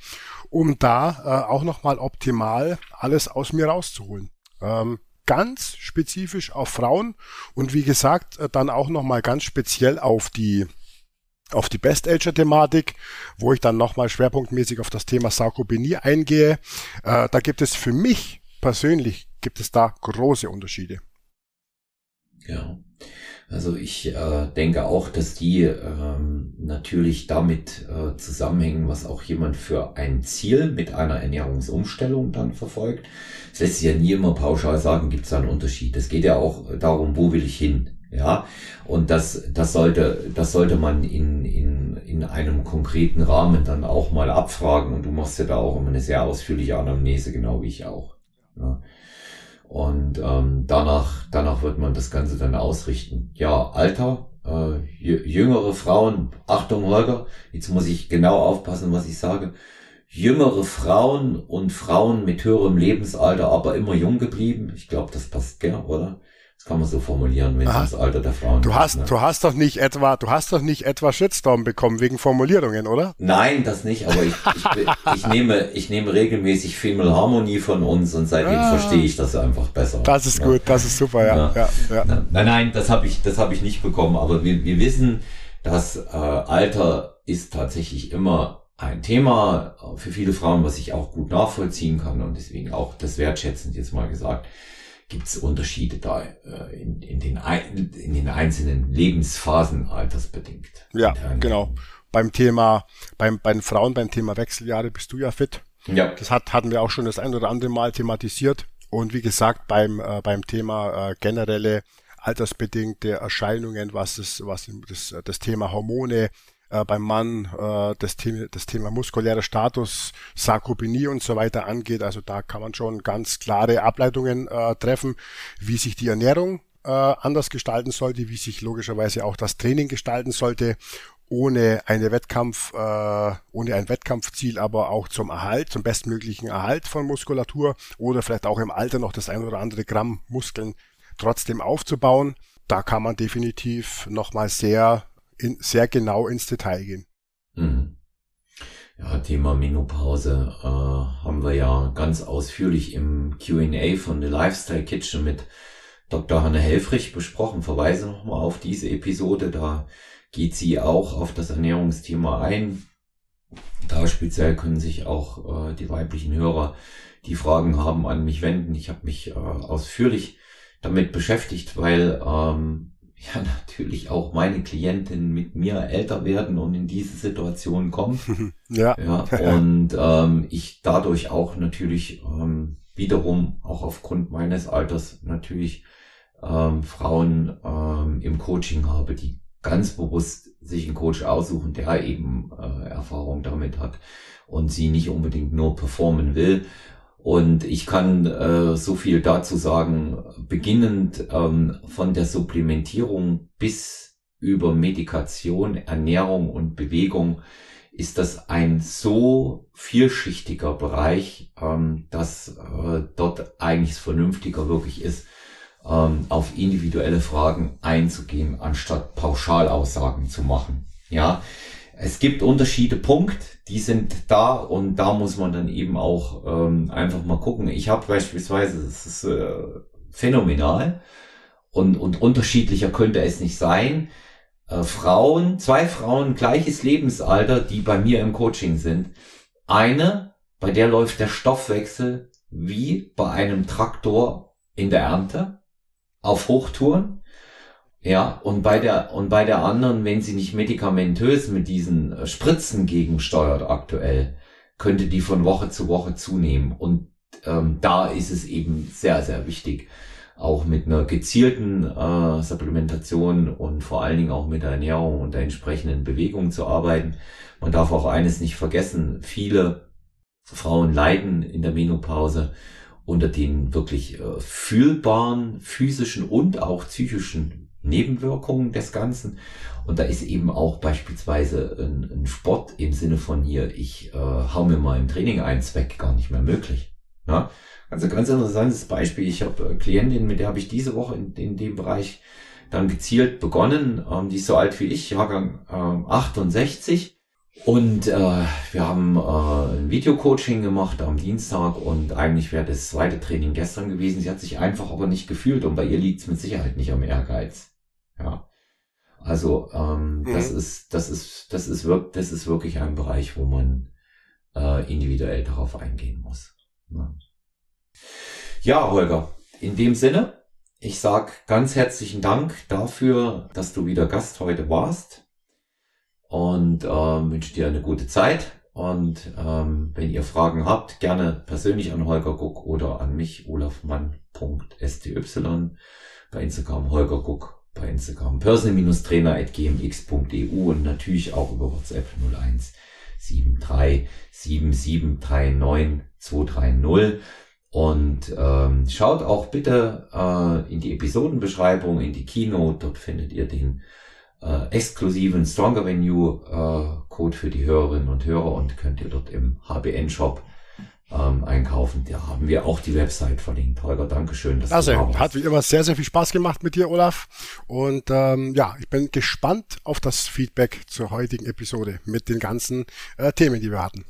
um da äh, auch nochmal optimal alles aus mir rauszuholen. Ähm, ganz spezifisch auf Frauen und wie gesagt äh, dann auch nochmal ganz speziell auf die auf die Best Ager Thematik, wo ich dann nochmal schwerpunktmäßig auf das Thema Sarkopenie eingehe. Äh, da gibt es für mich persönlich gibt es da große Unterschiede. Ja. Also ich äh, denke auch, dass die ähm, natürlich damit äh, zusammenhängen, was auch jemand für ein Ziel mit einer Ernährungsumstellung dann verfolgt. Es lässt sich ja nie immer pauschal sagen, gibt es da einen Unterschied. Es geht ja auch darum, wo will ich hin. Ja, und das, das sollte, das sollte man in, in, in einem konkreten Rahmen dann auch mal abfragen. Und du machst ja da auch immer eine sehr ausführliche Anamnese, genau wie ich auch. Ja. Und ähm, danach, danach wird man das Ganze dann ausrichten. Ja, Alter äh, jüngere Frauen, Achtung Holger, jetzt muss ich genau aufpassen, was ich sage, jüngere Frauen und Frauen mit höherem Lebensalter, aber immer jung geblieben. Ich glaube, das passt, gell, oder? Das kann man so formulieren, wenn es ums Alter der Frauen du hast, ne? Du hast doch nicht etwa, du hast doch nicht etwa Shitstorm bekommen wegen Formulierungen, oder? Nein, das nicht, aber ich, ich, ich nehme, ich nehme regelmäßig Female Harmony von uns und seitdem ah, verstehe ich das einfach besser. Das ist ne? gut, das ist super, ja. ja, ja. Nein, nein, das habe ich, das habe ich nicht bekommen, aber wir, wir wissen, dass äh, Alter ist tatsächlich immer ein Thema für viele Frauen, was ich auch gut nachvollziehen kann und deswegen auch das wertschätzend jetzt mal gesagt gibt es Unterschiede da äh, in, in, den, in den einzelnen Lebensphasen altersbedingt. Ja, genau. Beim Thema, beim, bei den Frauen beim Thema Wechseljahre bist du ja fit. Ja. Das hat, hatten wir auch schon das ein oder andere Mal thematisiert. Und wie gesagt, beim, äh, beim Thema äh, generelle altersbedingte Erscheinungen, was, es, was das, das Thema Hormone, äh, beim Mann äh, das, Thema, das Thema muskulärer Status, Sarkopenie und so weiter angeht. Also da kann man schon ganz klare Ableitungen äh, treffen, wie sich die Ernährung äh, anders gestalten sollte, wie sich logischerweise auch das Training gestalten sollte, ohne eine Wettkampf, äh, ohne ein Wettkampfziel, aber auch zum Erhalt, zum bestmöglichen Erhalt von Muskulatur oder vielleicht auch im Alter noch das ein oder andere Gramm Muskeln trotzdem aufzubauen. Da kann man definitiv nochmal sehr in, sehr genau ins Detail gehen. Mhm. Ja, Thema Menopause äh, haben wir ja ganz ausführlich im Q&A von The Lifestyle Kitchen mit Dr. Hanne Helfrich besprochen. Verweise nochmal auf diese Episode, da geht sie auch auf das Ernährungsthema ein. Da speziell können sich auch äh, die weiblichen Hörer, die Fragen haben, an mich wenden. Ich habe mich äh, ausführlich damit beschäftigt, weil ähm, ja natürlich auch meine Klientinnen mit mir älter werden und in diese Situation kommen. ja. ja und ähm, ich dadurch auch natürlich ähm, wiederum auch aufgrund meines Alters natürlich ähm, Frauen ähm, im Coaching habe, die ganz bewusst sich einen Coach aussuchen, der eben äh, Erfahrung damit hat und sie nicht unbedingt nur performen will. Und ich kann äh, so viel dazu sagen, beginnend ähm, von der Supplementierung bis über Medikation, Ernährung und Bewegung ist das ein so vielschichtiger Bereich, ähm, dass äh, dort eigentlich vernünftiger wirklich ist, ähm, auf individuelle Fragen einzugehen, anstatt Pauschalaussagen zu machen. Ja, es gibt Unterschiede, Punkt, die sind da und da muss man dann eben auch ähm, einfach mal gucken. Ich habe beispielsweise, das ist äh, phänomenal und, und unterschiedlicher könnte es nicht sein. Äh, Frauen, zwei Frauen, gleiches Lebensalter, die bei mir im Coaching sind. Eine, bei der läuft der Stoffwechsel wie bei einem Traktor in der Ernte auf Hochtouren ja, und bei der, und bei der anderen, wenn sie nicht medikamentös mit diesen äh, Spritzen gegensteuert aktuell, könnte die von Woche zu Woche zunehmen. Und ähm, da ist es eben sehr, sehr wichtig, auch mit einer gezielten äh, Supplementation und vor allen Dingen auch mit der Ernährung und der entsprechenden Bewegung zu arbeiten. Man darf auch eines nicht vergessen, viele Frauen leiden in der Menopause unter den wirklich äh, fühlbaren physischen und auch psychischen Nebenwirkungen des Ganzen. Und da ist eben auch beispielsweise ein, ein Sport im Sinne von hier, ich äh, hau mir mal im Training einen Zweck gar nicht mehr möglich. Ja? Also ganz interessantes Beispiel. Ich habe äh, Klientin, mit der habe ich diese Woche in, in dem Bereich dann gezielt begonnen. Ähm, die ist so alt wie ich, Jahrgang ähm, 68. Und äh, wir haben äh, ein Videocoaching gemacht am Dienstag und eigentlich wäre das zweite Training gestern gewesen. Sie hat sich einfach aber nicht gefühlt und bei ihr liegt es mit Sicherheit nicht am Ehrgeiz. Ja. Also ähm, mhm. das ist, das ist, das ist wirklich, das ist wirklich ein Bereich, wo man äh, individuell darauf eingehen muss. Ja. ja, Holger, in dem Sinne, ich sag ganz herzlichen Dank dafür, dass du wieder Gast heute warst und äh, wünsche dir eine gute Zeit. Und ähm, wenn ihr Fragen habt, gerne persönlich an Holger Guck oder an mich, olafmann.sty bei Instagram Holger Guck bei Instagram. personal-trainer.gmx.eu und natürlich auch über WhatsApp 01 73 7739 230. Und ähm, schaut auch bitte äh, in die Episodenbeschreibung, in die Keynote. Dort findet ihr den äh, exklusiven Stronger Venue äh, Code für die Hörerinnen und Hörer und könnt ihr dort im HBN Shop ähm, einkaufen. Da haben wir auch die Website verlinkt. Holger, Dankeschön. Dass also, du hat wie immer sehr, sehr viel Spaß gemacht mit dir, Olaf. Und ähm, ja, ich bin gespannt auf das Feedback zur heutigen Episode mit den ganzen äh, Themen, die wir hatten.